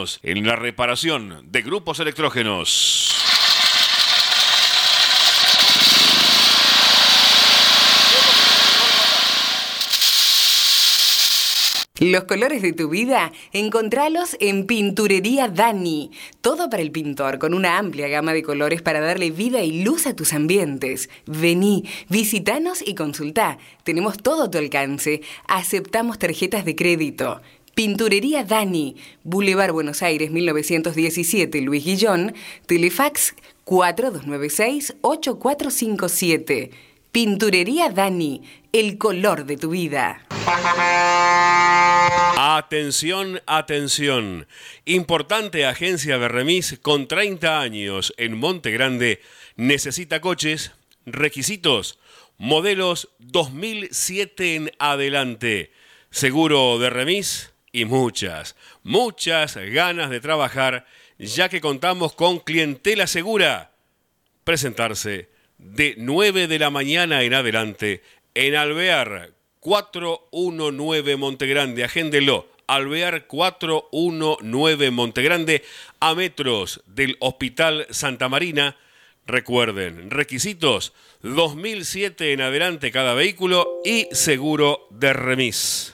en la reparación de grupos electrógenos. Los colores de tu vida, encontralos en Pinturería Dani. Todo para el pintor, con una amplia gama de colores para darle vida y luz a tus ambientes. Vení, visitanos y consultá. Tenemos todo a tu alcance. Aceptamos tarjetas de crédito. Pinturería Dani, Boulevard Buenos Aires 1917, Luis Guillón, Telefax 4296-8457. Pinturería Dani, el color de tu vida. Atención, atención. Importante agencia de remis con 30 años en Monte Grande necesita coches, requisitos, modelos 2007 en adelante. Seguro de remis y muchas, muchas ganas de trabajar, ya que contamos con clientela segura. Presentarse de 9 de la mañana en adelante en Alvear 419 Montegrande. Agéndelo. Alvear 419 Montegrande a metros del Hospital Santa Marina. Recuerden, requisitos 2007 en adelante cada vehículo y seguro de remis.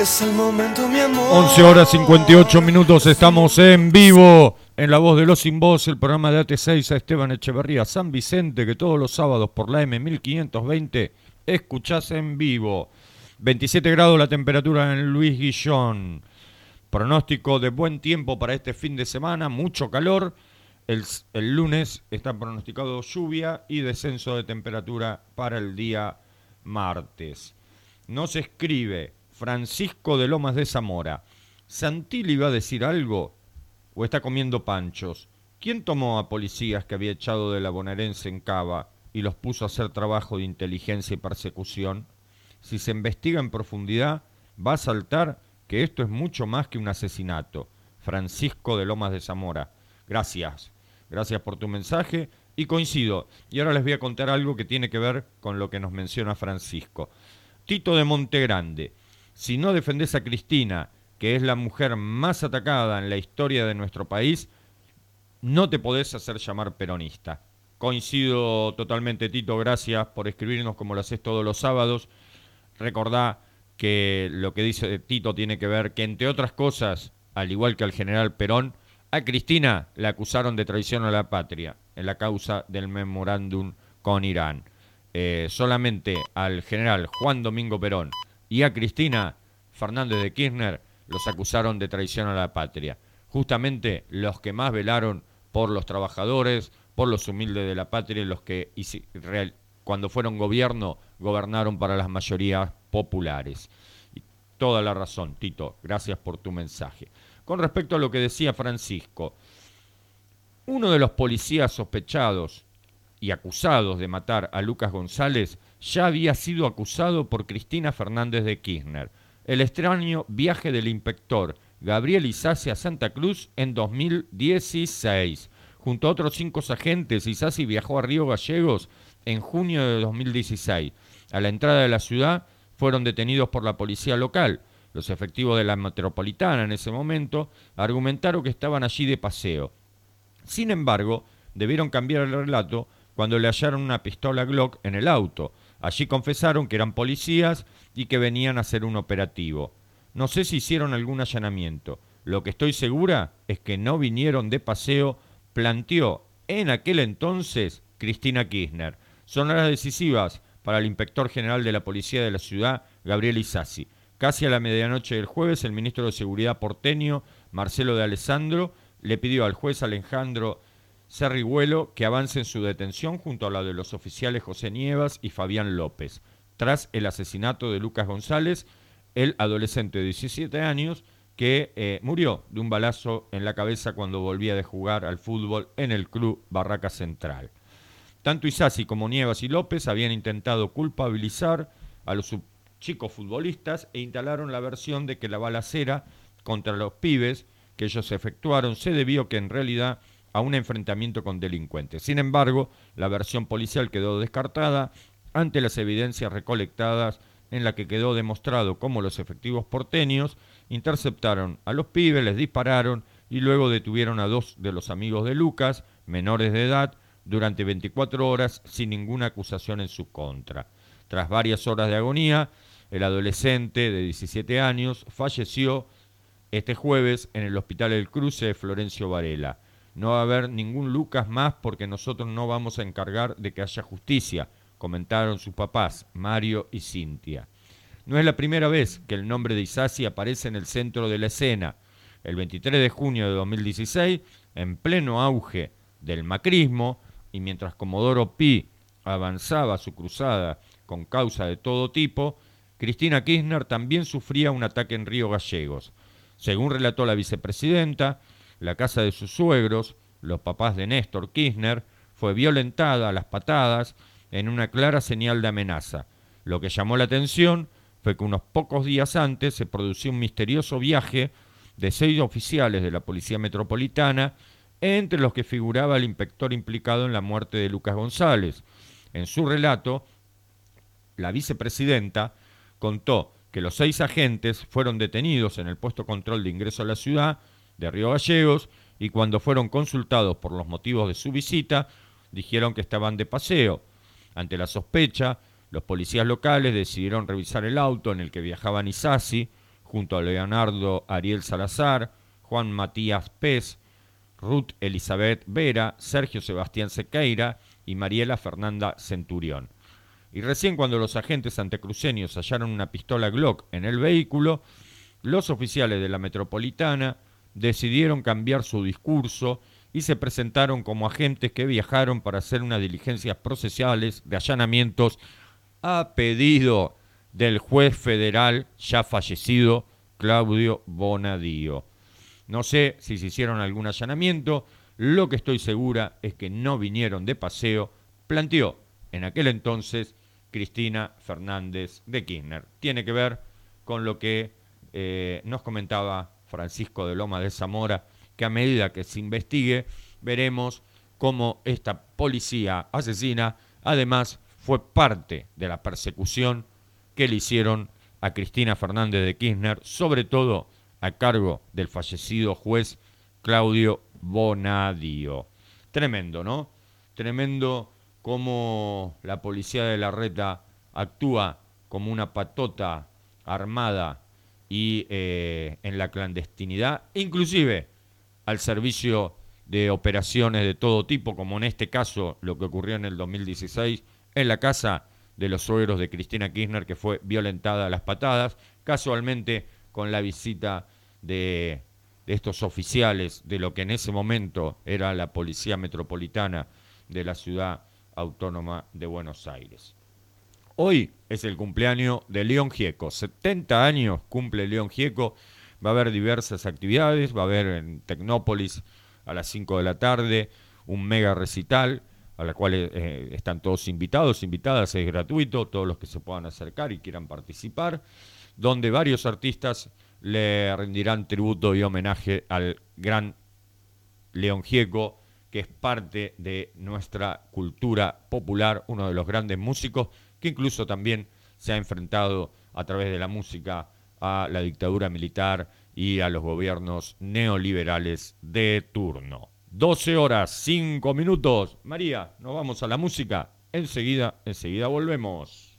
Es el momento, mi amor. 11 horas 58 minutos, estamos en vivo. En La Voz de los Sin Voz, el programa de AT6 a Esteban Echeverría San Vicente, que todos los sábados por la M1520 escuchás en vivo. 27 grados la temperatura en Luis Guillón. Pronóstico de buen tiempo para este fin de semana, mucho calor. El, el, lunes está pronosticado lluvia y descenso de temperatura para el día martes. Nos escribe Francisco de Lomas de Zamora. ¿Santilli va a decir algo o está comiendo panchos? ¿Quién tomó a policías que había echado de la bonaerense en Cava y los puso a hacer trabajo de inteligencia y persecución? Si se investiga en profundidad, va a saltar que esto es mucho más que un asesinato. Francisco de Lomas de Zamora. Gracias. Gracias por tu mensaje y coincido. Y ahora les voy a contar algo que tiene que ver con lo que nos menciona Francisco. Tito de Montegrande. Si no defendés a Cristina, que es la mujer más atacada en la historia de nuestro país, no te podés hacer llamar peronista. Coincido totalmente, Tito, gracias por escribirnos como lo haces todos los sábados. Recordá que lo que dice Tito tiene que ver que, entre otras cosas, al igual que al general Perón, a Cristina la acusaron de traición a la patria en la causa del memorándum con Irán. Eh, solamente al general Juan Domingo Perón y a Cristina Fernández de Kirchner los acusaron de traición a la patria. Justamente los que más velaron por los trabajadores, por los humildes de la patria, los que cuando fueron gobierno gobernaron para las mayorías populares. Y toda la razón, Tito, gracias por tu mensaje. Con respecto a lo que decía Francisco, uno de los policías sospechados y acusados de matar a Lucas González ya había sido acusado por Cristina Fernández de Kirchner. El extraño viaje del inspector Gabriel Isasi a Santa Cruz en 2016. Junto a otros cinco agentes, Isasi viajó a Río Gallegos en junio de 2016. A la entrada de la ciudad fueron detenidos por la policía local. Los efectivos de la metropolitana en ese momento argumentaron que estaban allí de paseo. Sin embargo, debieron cambiar el relato cuando le hallaron una pistola Glock en el auto. Allí confesaron que eran policías y que venían a hacer un operativo. No sé si hicieron algún allanamiento. Lo que estoy segura es que no vinieron de paseo, planteó en aquel entonces Cristina Kirchner. Son horas decisivas para el inspector general de la policía de la ciudad, Gabriel Isasi. Casi a la medianoche del jueves, el ministro de Seguridad porteño, Marcelo de Alessandro, le pidió al juez Alejandro Cerriguelo que avance en su detención junto a la de los oficiales José Nievas y Fabián López, tras el asesinato de Lucas González, el adolescente de 17 años que eh, murió de un balazo en la cabeza cuando volvía de jugar al fútbol en el club Barraca Central. Tanto Isasi como Nievas y López habían intentado culpabilizar a los chicos futbolistas e instalaron la versión de que la balacera contra los pibes que ellos efectuaron se debió que en realidad a un enfrentamiento con delincuentes. Sin embargo, la versión policial quedó descartada ante las evidencias recolectadas en la que quedó demostrado cómo los efectivos porteños interceptaron a los pibes, les dispararon y luego detuvieron a dos de los amigos de Lucas, menores de edad, durante 24 horas sin ninguna acusación en su contra. Tras varias horas de agonía, el adolescente de 17 años falleció este jueves en el Hospital El Cruce de Florencio Varela. No va a haber ningún Lucas más porque nosotros no vamos a encargar de que haya justicia, comentaron sus papás, Mario y Cintia. No es la primera vez que el nombre de Isasi aparece en el centro de la escena. El 23 de junio de 2016, en pleno auge del macrismo, y mientras Comodoro Pi avanzaba su cruzada con causa de todo tipo, Cristina Kirchner también sufría un ataque en Río Gallegos. Según relató la vicepresidenta, la casa de sus suegros, los papás de Néstor Kirchner, fue violentada a las patadas en una clara señal de amenaza. Lo que llamó la atención fue que unos pocos días antes se produció un misterioso viaje de seis oficiales de la Policía Metropolitana entre los que figuraba el inspector implicado en la muerte de Lucas González. En su relato, la vicepresidenta contó que los seis agentes fueron detenidos en el puesto control de ingreso a la ciudad de Río Gallegos y cuando fueron consultados por los motivos de su visita, dijeron que estaban de paseo. Ante la sospecha, los policías locales decidieron revisar el auto en el que viajaban Isasi, junto a Leonardo Ariel Salazar, Juan Matías Pez, Ruth Elizabeth Vera, Sergio Sebastián Sequeira y Mariela Fernanda Centurión. Y recién cuando los agentes antecruceños hallaron una pistola Glock en el vehículo, los oficiales de la metropolitana decidieron cambiar su discurso y se presentaron como agentes que viajaron para hacer unas diligencias procesales de allanamientos a pedido del juez federal ya fallecido Claudio Bonadío. No sé si se hicieron algún allanamiento, lo que estoy segura es que no vinieron de paseo, planteó en aquel entonces Cristina Fernández de Kirchner. Tiene que ver con lo que eh, nos comentaba Francisco de Loma de Zamora, que a medida que se investigue, veremos cómo esta policía asesina además fue parte de la persecución que le hicieron a Cristina Fernández de Kirchner, sobre todo a cargo del fallecido juez Claudio Bonadio. Tremendo, ¿no? Tremendo cómo la policía de la reta actúa como una patota armada y eh, en la clandestinidad, inclusive al servicio de operaciones de todo tipo, como en este caso lo que ocurrió en el 2016 en la casa de los suegros de Cristina Kirchner, que fue violentada a las patadas, casualmente con la visita de, de estos oficiales de lo que en ese momento era la Policía Metropolitana de la ciudad Autónoma de Buenos Aires. Hoy es el cumpleaños de León Gieco. 70 años cumple León Gieco. Va a haber diversas actividades. Va a haber en Tecnópolis a las 5 de la tarde un mega recital a la cual eh, están todos invitados, invitadas, es gratuito, todos los que se puedan acercar y quieran participar, donde varios artistas le rendirán tributo y homenaje al gran León Gieco, que es parte de nuestra cultura popular, uno de los grandes músicos, que incluso también se ha enfrentado a través de la música a la dictadura militar y a los gobiernos neoliberales de turno. 12 horas, 5 minutos. María, nos vamos a la música. Enseguida, enseguida volvemos.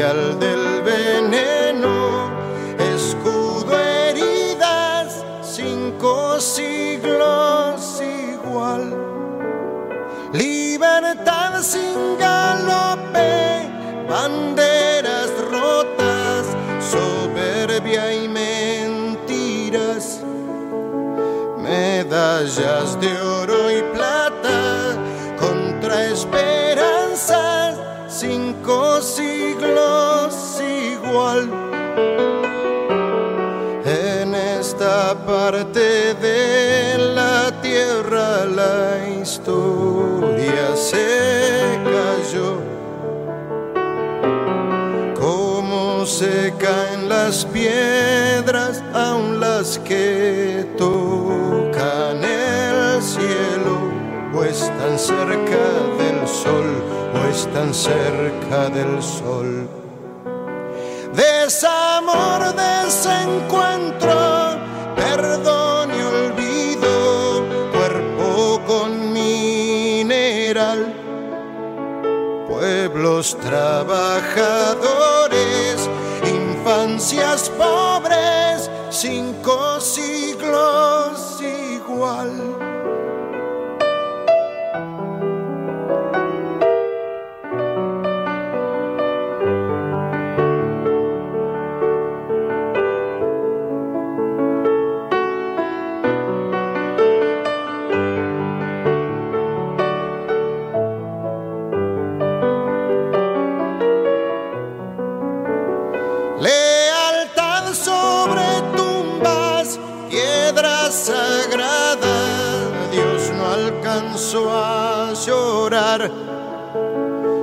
Del veneno, escudo heridas, cinco siglos igual, libertad sin galope, banderas rotas soberbia y mentiras, medallas de oro y plata contra esperanzas, cinco siglos igual. En esta parte de la tierra la historia se cayó como se caen las piedras, aun las que tocan el cielo, o están cerca del sol, están cerca del sol. Desamor, desencuentro, perdón y olvido, cuerpo con mineral pueblos trabajadores, infancias pobres, cinco siglos igual.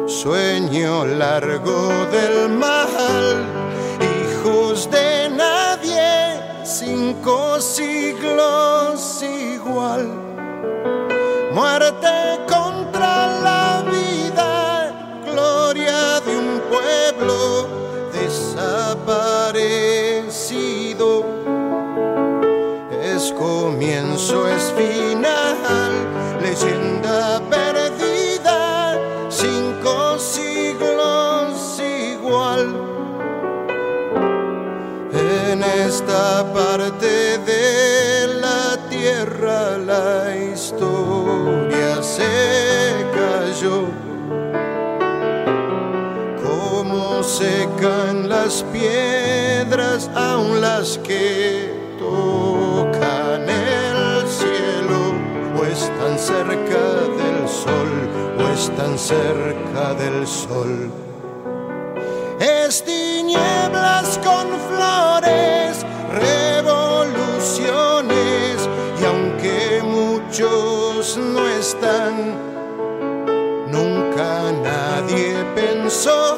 Sueño largo del mal, hijos de nadie, cinco siglos igual. Muerte contra la vida, gloria de un pueblo desaparecido. Es comienzo, es final, leyenda parte de la tierra la historia se cayó. Como secan las piedras, aun las que tocan el cielo, o están cerca del sol, o están cerca del sol. Es tinieblas con flores, muchos no están, nunca nadie pensó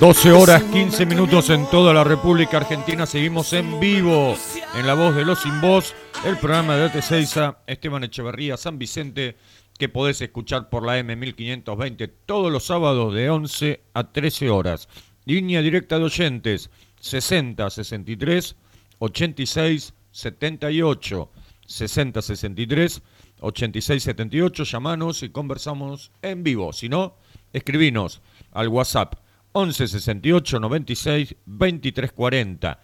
12 horas 15 minutos en toda la República Argentina. Seguimos en vivo en La Voz de los Sin Voz, el programa de OT6, Esteban Echeverría, San Vicente, que podés escuchar por la M1520 todos los sábados de 11 a 13 horas. Línea directa de oyentes 60 63 86 78 60 63 86 78. Llamanos y conversamos en vivo. Si no, escribinos al WhatsApp 11 68 96 23 40.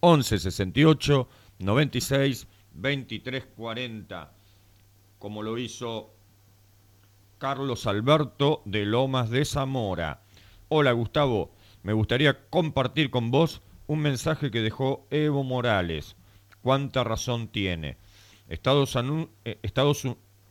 11 68 96 23 40. Como lo hizo Carlos Alberto de Lomas de Zamora. Hola Gustavo, me gustaría compartir con vos un mensaje que dejó Evo Morales. ¿Cuánta razón tiene? Estados, anu- eh, Estados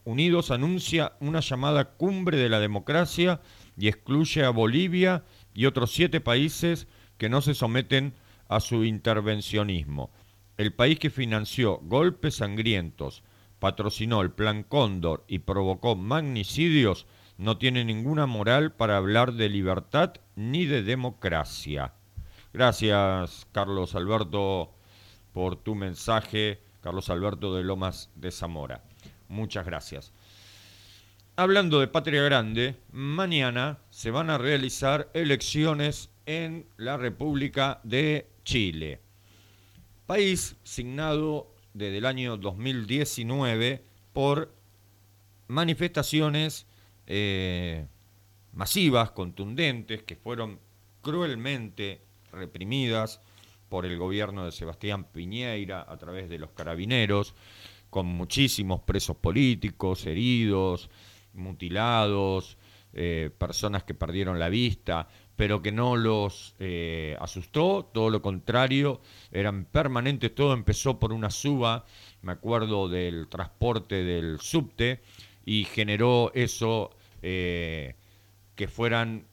Unidos anuncia una llamada cumbre de la democracia y excluye a Bolivia y otros siete países que no se someten a su intervencionismo. El país que financió golpes sangrientos, patrocinó el Plan Cóndor y provocó magnicidios no tiene ninguna moral para hablar de libertad ni de democracia. Gracias, Carlos Alberto, por tu mensaje. Carlos Alberto de Lomas de Zamora. Muchas gracias. Hablando de Patria Grande, mañana se van a realizar elecciones en la República de Chile. País signado desde el año 2019 por manifestaciones eh, masivas, contundentes, que fueron cruelmente reprimidas por el gobierno de Sebastián Piñeira a través de los carabineros, con muchísimos presos políticos, heridos, mutilados, eh, personas que perdieron la vista, pero que no los eh, asustó, todo lo contrario, eran permanentes, todo empezó por una suba, me acuerdo del transporte del subte, y generó eso eh, que fueran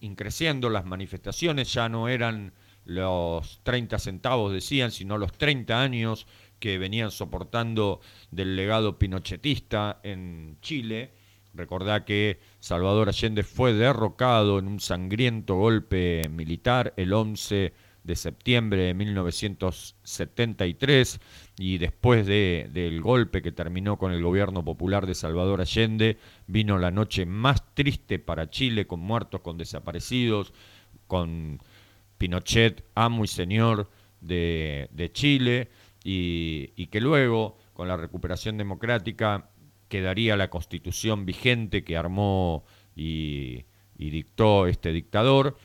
increciendo las manifestaciones, ya no eran los 30 centavos, decían, sino los 30 años que venían soportando del legado pinochetista en Chile. Recordá que Salvador Allende fue derrocado en un sangriento golpe militar el 11 de septiembre de 1973 y después de, del golpe que terminó con el gobierno popular de Salvador Allende, vino la noche más triste para Chile, con muertos, con desaparecidos, con Pinochet, amo y señor de, de Chile, y, y que luego, con la recuperación democrática, quedaría la constitución vigente que armó y, dictó este dictador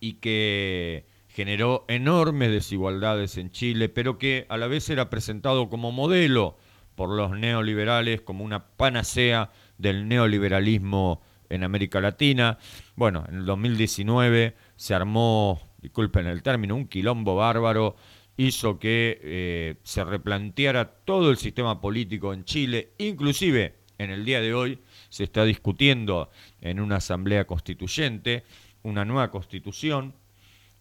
y que generó enormes desigualdades en Chile, pero que a la vez era presentado como modelo por los neoliberales, como una panacea del neoliberalismo en América Latina. Bueno, en el 2019 se armó, disculpen el término, un quilombo bárbaro, hizo que eh, se replanteara todo el sistema político en Chile, inclusive en el día de hoy se está discutiendo en una asamblea constituyente una nueva constitución,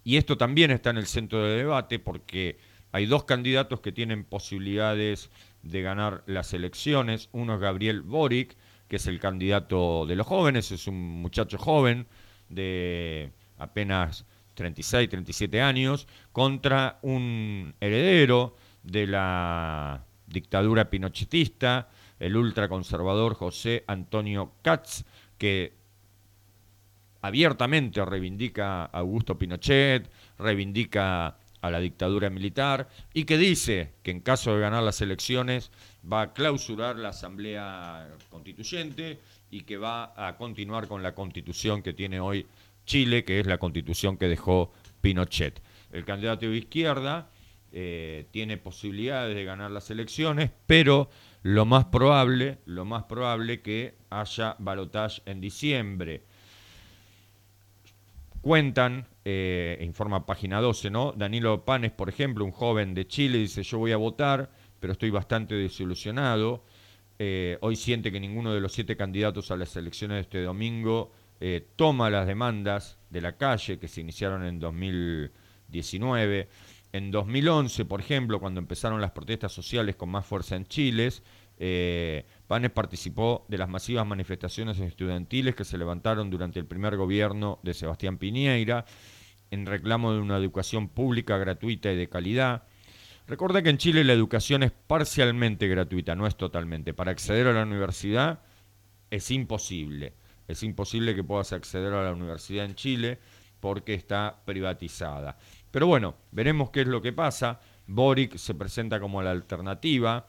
y esto también está en el centro de debate porque hay dos candidatos que tienen posibilidades de ganar las elecciones. Uno es Gabriel Boric, que es el candidato de los jóvenes, es un muchacho joven de apenas 36, 37 años, contra un heredero de la dictadura pinochetista, el ultraconservador José Antonio Katz, que abiertamente reivindica a Augusto Pinochet, reivindica a la dictadura militar y que dice que en caso de ganar las elecciones va a clausurar la Asamblea Constituyente y que va a continuar con la constitución que tiene hoy Chile, que es la constitución que dejó Pinochet. El candidato de izquierda eh, tiene posibilidades de ganar las elecciones, pero lo más probable, lo más probable que haya balotaje en diciembre Cuentan, eh, informa página 12, ¿no? Danilo Panes, por ejemplo, un joven de Chile, dice, yo voy a votar, pero estoy bastante desilusionado. Eh, hoy siente que ninguno de los siete candidatos a las elecciones de este domingo eh, toma las demandas de la calle que se iniciaron en 2019. En 2011, por ejemplo, cuando empezaron las protestas sociales con más fuerza en Chile, eh, participó de las masivas manifestaciones estudiantiles que se levantaron durante el primer gobierno de Sebastián Piñeira en reclamo de una educación pública gratuita y de calidad. Recuerda que en Chile la educación es parcialmente gratuita, no es totalmente. Para acceder a la universidad es imposible. Es imposible que puedas acceder a la universidad en Chile porque está privatizada. Pero bueno, veremos qué es lo que pasa. Boric se presenta como la alternativa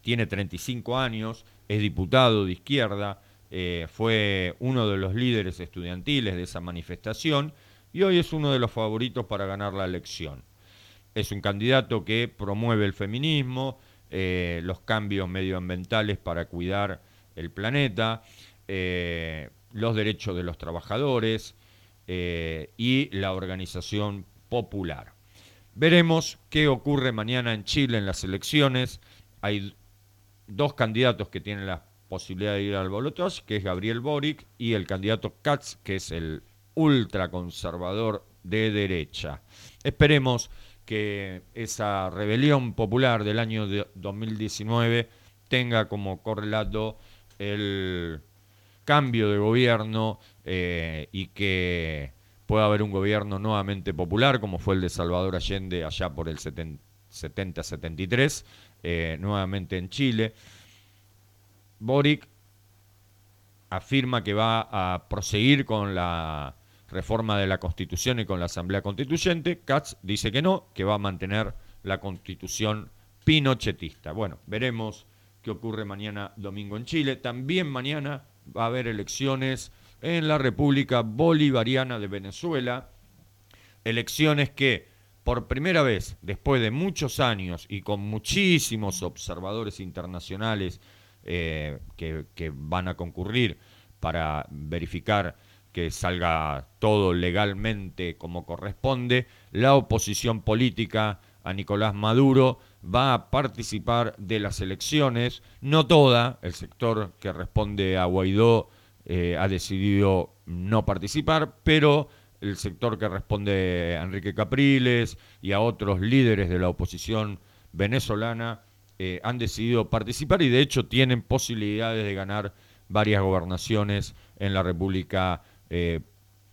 tiene 35 años, es diputado de izquierda, eh, fue uno de los líderes estudiantiles de esa manifestación y hoy es uno de los favoritos para ganar la elección. Es un candidato que promueve el feminismo, eh, los cambios medioambientales para cuidar el planeta, eh, los derechos de los trabajadores y la organización popular. Veremos qué ocurre mañana en Chile en las elecciones. Hay dos candidatos que tienen la posibilidad de ir al balotaje, que es Gabriel Boric y el candidato Katz, que es el ultraconservador de derecha. Esperemos que esa rebelión popular del año 2019 tenga como correlato el cambio de gobierno eh, y que pueda haber un gobierno nuevamente popular, como fue el de Salvador Allende allá por el 70-73 eh, nuevamente en Chile. Boric afirma que va a proseguir con la reforma de la Constitución y con la Asamblea Constituyente. Katz dice que no, que va a mantener la Constitución pinochetista. Bueno, veremos qué ocurre mañana domingo en Chile. También mañana va a haber elecciones en la República Bolivariana de Venezuela. Elecciones que por primera vez, después de muchos años y con muchísimos observadores internacionales eh, que, van a concurrir para verificar que salga todo legalmente como corresponde, la oposición política a Nicolás Maduro va a participar de las elecciones, no toda, el sector que responde a Guaidó eh, ha decidido no participar, pero el sector que responde a Enrique Capriles y a otros líderes de la oposición venezolana eh, han decidido participar y de hecho tienen posibilidades de ganar varias gobernaciones en la República eh,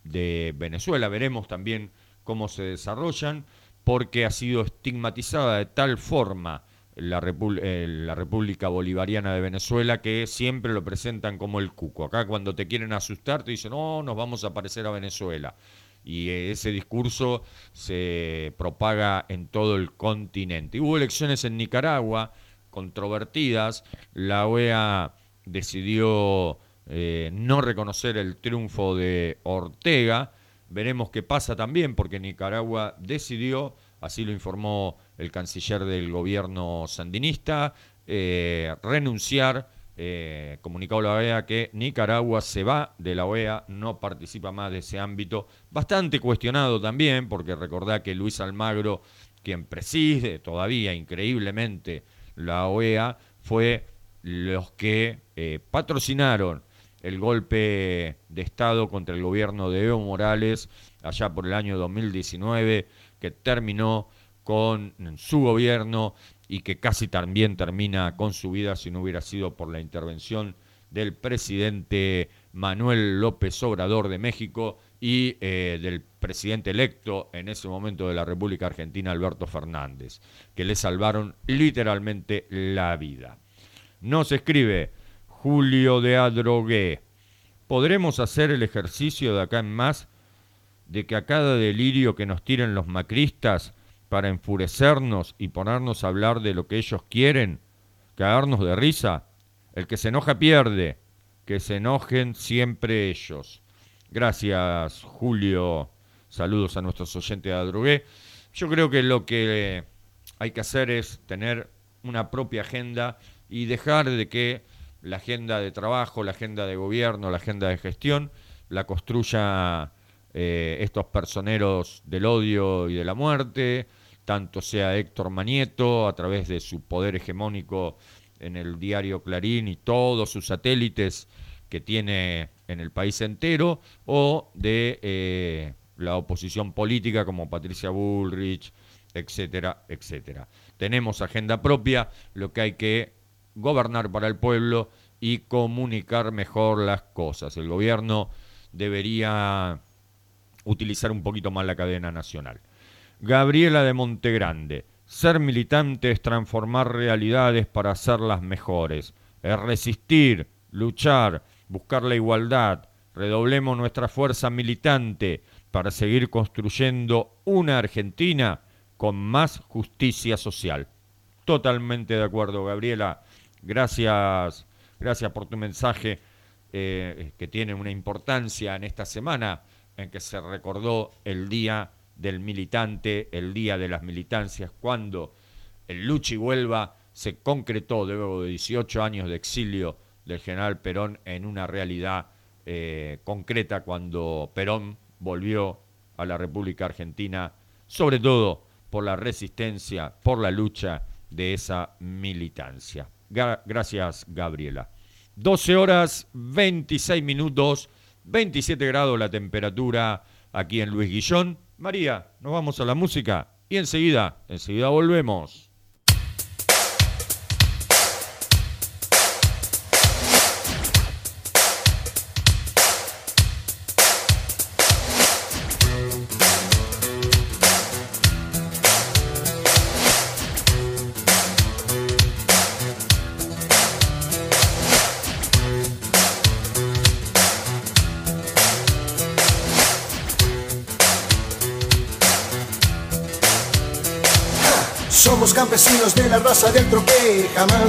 de Venezuela. Veremos también cómo se desarrollan porque ha sido estigmatizada de tal forma la, eh, la, República Bolivariana de Venezuela que siempre lo presentan como el cuco. Acá cuando te quieren asustar te dicen, no, nos vamos a parecer a Venezuela. y ese discurso se propaga en todo el continente. Hubo elecciones en Nicaragua controvertidas, la OEA decidió eh, no reconocer el triunfo de Ortega, veremos qué pasa también porque Nicaragua decidió, así lo informó el canciller del gobierno sandinista, eh, renunciar eh, comunicado la OEA que Nicaragua se va de la OEA, no participa más de ese ámbito, bastante cuestionado también, porque recordá que Luis Almagro, quien preside todavía increíblemente la OEA, fue los que eh, patrocinaron el golpe de Estado contra el gobierno de Evo Morales allá por el año 2019, que terminó con su gobierno y que casi también termina con su vida si no hubiera sido por la intervención del presidente Manuel López Obrador de México y eh, del presidente electo en ese momento de la República Argentina, Alberto Fernández, que le salvaron literalmente la vida. Nos escribe Julio de Adrogué. ¿Podremos hacer el ejercicio de acá en más de que a cada delirio que nos tiren los macristas para enfurecernos y ponernos a hablar de lo que ellos quieren, cagarnos de risa. El que se enoja pierde, que se enojen siempre ellos. Gracias, Julio. Saludos a nuestros oyentes de Adrogué. Yo creo que lo que hay que hacer es tener una propia agenda y dejar de que la agenda de trabajo, la agenda de gobierno, la agenda de gestión, la construya eh, estos personeros del odio y de la muerte, tanto sea Héctor Manieto a través de su poder hegemónico en el diario Clarín y todos sus satélites que tiene en el país entero, o de eh, la oposición política como Patricia Bullrich, etcétera, etcétera. Tenemos agenda propia, lo que hay que gobernar para el pueblo y comunicar mejor las cosas. El gobierno debería utilizar un poquito más la cadena nacional. Gabriela de Montegrande. Ser militante es transformar realidades para hacerlas mejores. Es resistir, luchar, buscar la igualdad. Redoblemos nuestra fuerza militante para seguir construyendo una Argentina con más justicia social. Totalmente de acuerdo, Gabriela. Gracias, gracias por tu mensaje eh, que tiene una importancia en esta semana en que se recordó el Día del Militante, el Día de las Militancias, cuando el Luchi Huelva se concretó luego de 18 años de exilio del general Perón en una realidad eh, concreta cuando Perón volvió a la República Argentina, sobre todo por la resistencia, por la lucha de esa militancia. Gracias, Gabriela. 12 horas 26 minutos. 27 grados la temperatura aquí en Luis Guillón. María, nos vamos a la música y enseguida, enseguida volvemos.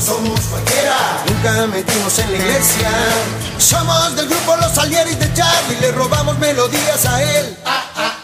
somos cualquiera, nunca metimos en la iglesia. Somos del grupo Los Salieris de Charlie, le robamos melodías a él. Ah, ah,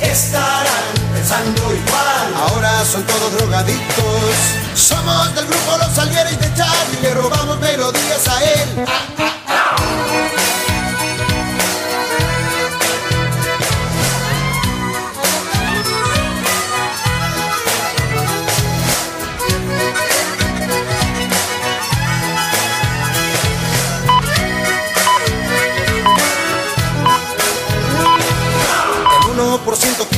Estarán pensando igual, ahora son todos drogadictos. Somos del grupo Los Salieres de Charlie, le robamos melodías a él.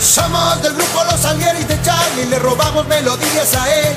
Somos del grupo Los Alieris de Charlie, le robamos melodías a él.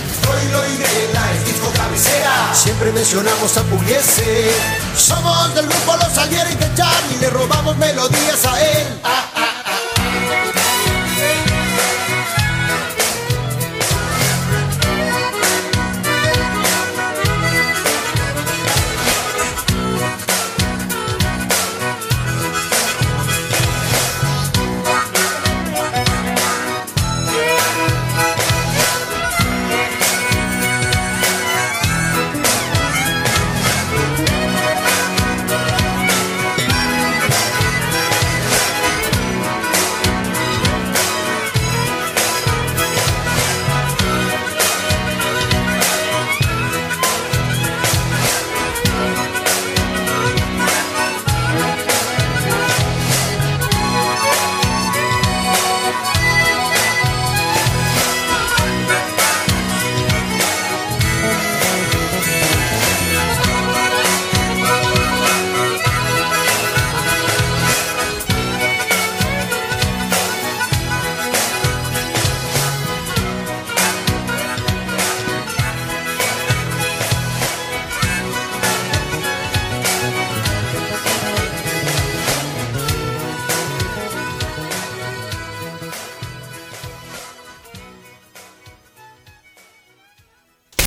Y. Siempre mencionamos a Pugliese. Somos del grupo Los Alieres de Charlie, le robamos melodías a él. Ah, ah.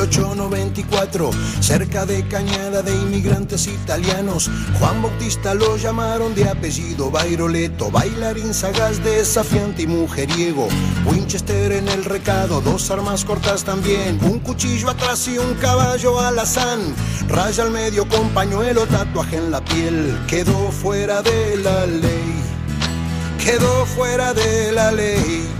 1894, cerca de Cañada de inmigrantes italianos. Juan Bautista lo llamaron de apellido Bairoleto, bailarín sagaz, desafiante y mujeriego. Winchester en el recado, dos armas cortas también, un cuchillo atrás y un caballo alazán. Raya al medio con pañuelo, tatuaje en la piel, quedó fuera de la ley, quedó fuera de la ley.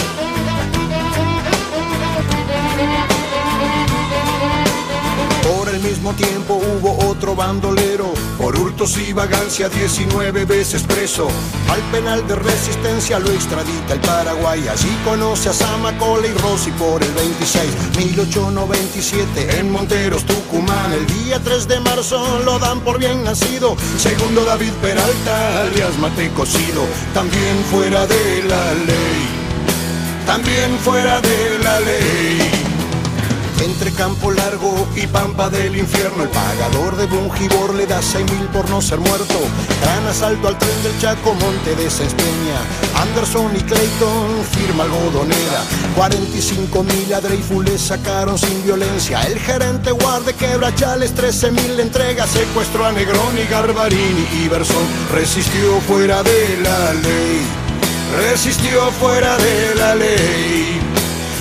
Mismo tiempo hubo otro bandolero, por hurtos y vagancia 19 veces preso. Al penal de resistencia lo extradita el Paraguay, allí conoce a Samacola y Rossi por el 26. 1897 en Monteros, Tucumán, el día 3 de marzo lo dan por bien nacido. Segundo David Peralta, alias Mate Cocido, también fuera de la ley, también fuera de la ley. Entre Campo Largo y Pampa del Infierno, el pagador de Bungibor le da seis mil por no ser muerto. Gran asalto al tren del Chaco, Monte de Sespeña. Anderson y Clayton, firma algodonera. 45 mil a Dreyfus le sacaron sin violencia. El gerente guarde quebrachales, 13 mil le entrega. Secuestró a Negroni, Garbarini y Iverson. Resistió fuera de la ley. Resistió fuera de la ley.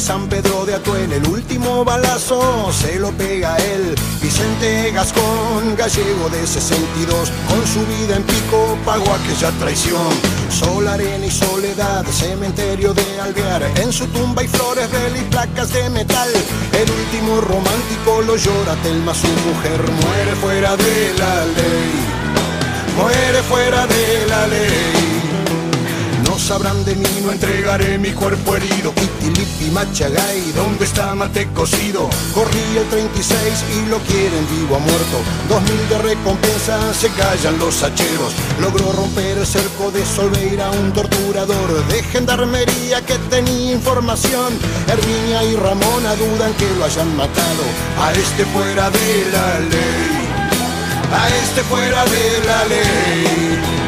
San Pedro de Atuel. El último balazo se lo pega él. Vicente Gascón, gallego de 62. Con su vida en pico pagó aquella traición. Sol, arena y soledad, cementerio de Alvear. En su tumba hay flores, vela y placas de metal. El último romántico lo llora Telma, su mujer muere fuera de la ley. Muere fuera de la ley. Sabrán de mí, no entregaré mi cuerpo herido. Kitilipi, Machagay, ¿dónde está Mate cocido? Corrí el 36 y lo quieren vivo a muerto. Dos mil de recompensa, se callan los hacheros. Logró romper el cerco de Solveira, un torturador de gendarmería que tenía información. Herminia y Ramona dudan que lo hayan matado. A este fuera de la ley. A este fuera de la ley.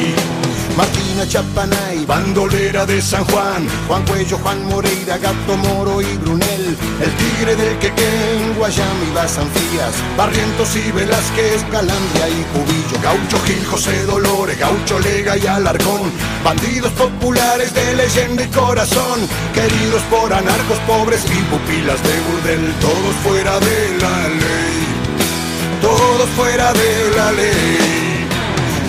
Martina Chapanay, bandolera de San Juan, Juan Cuello, Juan Moreira, Gato Moro y Brunel, el tigre del Quequén, Guayami, Basanfías, Barrientos y Velázquez, Calandria y Cubillo, Gaucho Gil, José Dolores, Gaucho Lega y Alarcón, bandidos populares de leyenda y corazón, queridos por anarcos pobres y pupilas de burdel, todos fuera de la ley, todos fuera de la ley.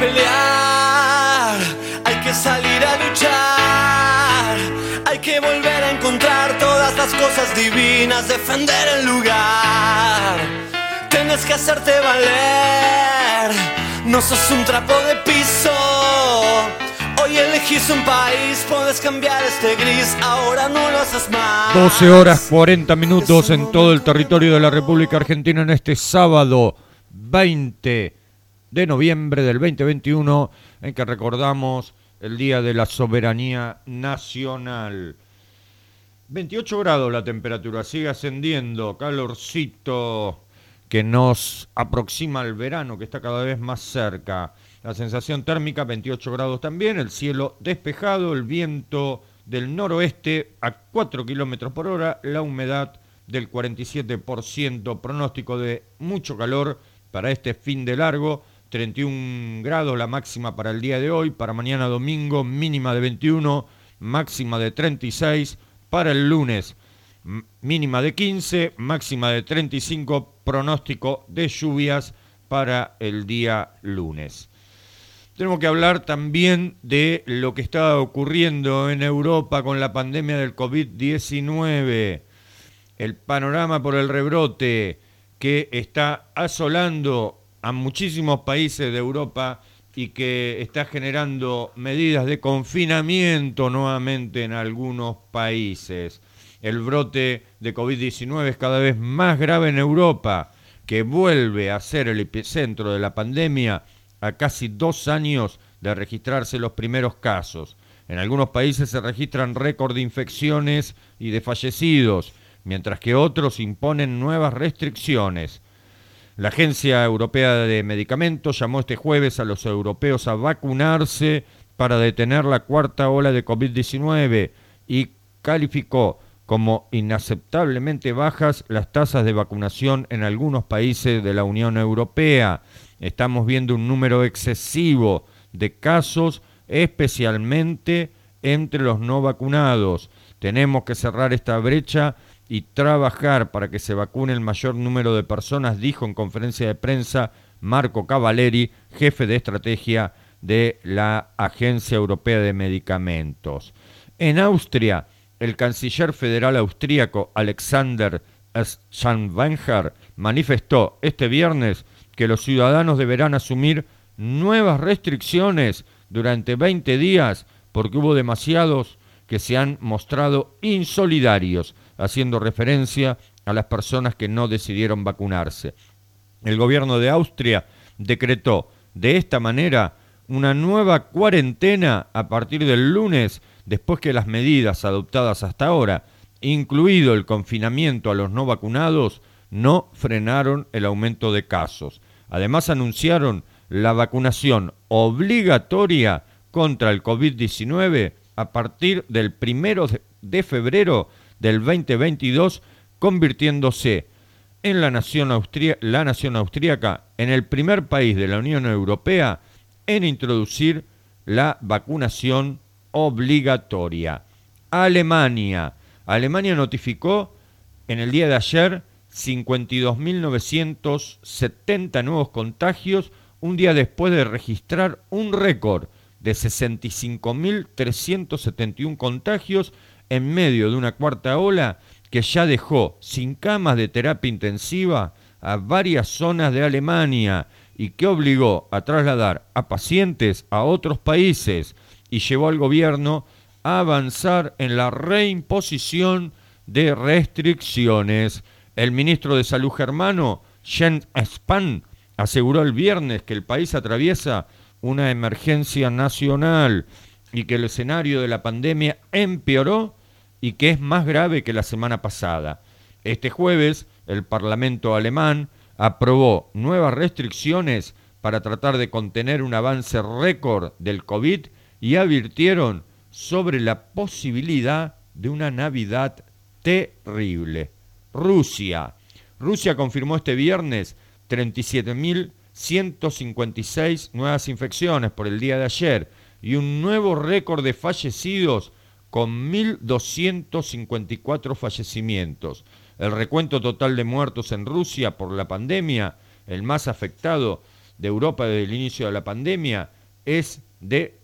Pelear, hay que salir a luchar, hay que volver a encontrar todas las cosas divinas, defender el lugar. Tienes que hacerte valer, no sos un trapo de piso. Hoy elegís un país, puedes cambiar este gris, ahora no lo haces más. 12 horas 40 minutos en todo el territorio de la República Argentina en este sábado 20 de noviembre del 2021 en que recordamos el Día de la Soberanía Nacional. 28 grados la temperatura, sigue ascendiendo, calorcito que nos aproxima al verano, que está cada vez más cerca. La sensación térmica 28 grados también, el cielo despejado, el viento del noroeste a 4 kilómetros por hora, la humedad del 47%, pronóstico de mucho calor para este fin de largo, 31 grados la máxima para el día de hoy, para mañana domingo mínima de 21, máxima de 36, para el lunes mínima de 15, máxima de 35, pronóstico de lluvias para el día lunes. Tenemos que hablar también de lo que está ocurriendo en Europa con la pandemia del COVID-19, el panorama por el rebrote que está asolando a muchísimos países de Europa y que está generando medidas de confinamiento nuevamente en algunos países. El brote de COVID-19 es cada vez más grave en Europa, que vuelve a ser el epicentro de la pandemia a casi dos años de registrarse los primeros casos. En algunos países se registran récord de infecciones y de fallecidos, mientras que otros imponen nuevas restricciones. La Agencia Europea de Medicamentos llamó este jueves a los europeos a vacunarse para detener la cuarta ola de COVID-19 y calificó como inaceptablemente bajas las tasas de vacunación en algunos países de la Unión Europea. Estamos viendo un número excesivo de casos, especialmente entre los no vacunados. Tenemos que cerrar esta brecha y trabajar para que se vacune el mayor número de personas, dijo en conferencia de prensa Marco Cavaleri, jefe de estrategia de la Agencia Europea de Medicamentos. En Austria, el canciller federal austríaco Alexander Schanwenger manifestó este viernes que los ciudadanos deberán asumir nuevas restricciones durante 20 días porque hubo demasiados que se han mostrado insolidarios, haciendo referencia a las personas que no decidieron vacunarse. El gobierno de Austria decretó de esta manera una nueva cuarentena a partir del lunes, después que las medidas adoptadas hasta ahora, incluido el confinamiento a los no vacunados, no frenaron el aumento de casos. Además anunciaron la vacunación obligatoria contra el COVID-19 a partir del primero de febrero del 2022, convirtiéndose en la nación, la nación austríaca en el primer país de la Unión Europea en introducir la vacunación obligatoria. Alemania. Alemania notificó en el día de ayer 52.970 nuevos contagios, un día después de registrar un récord de 65.371 contagios en medio de una cuarta ola que ya dejó sin camas de terapia intensiva a varias zonas de Alemania y que obligó a trasladar a pacientes a otros países y llevó al gobierno a avanzar en la reimposición de restricciones. El ministro de Salud germano, Jens Spahn, aseguró el viernes que el país atraviesa una emergencia nacional y que el escenario de la pandemia empeoró y que es más grave que la semana pasada. Este jueves, el Parlamento alemán aprobó nuevas restricciones para tratar de contener un avance récord del COVID y advirtieron sobre la posibilidad de una Navidad terrible. Rusia. Rusia confirmó este viernes 37.156 nuevas infecciones por el día de ayer y un nuevo récord de fallecidos con 1.254 fallecimientos. El recuento total de muertos en Rusia por la pandemia, el más afectado de Europa desde el inicio de la pandemia, es de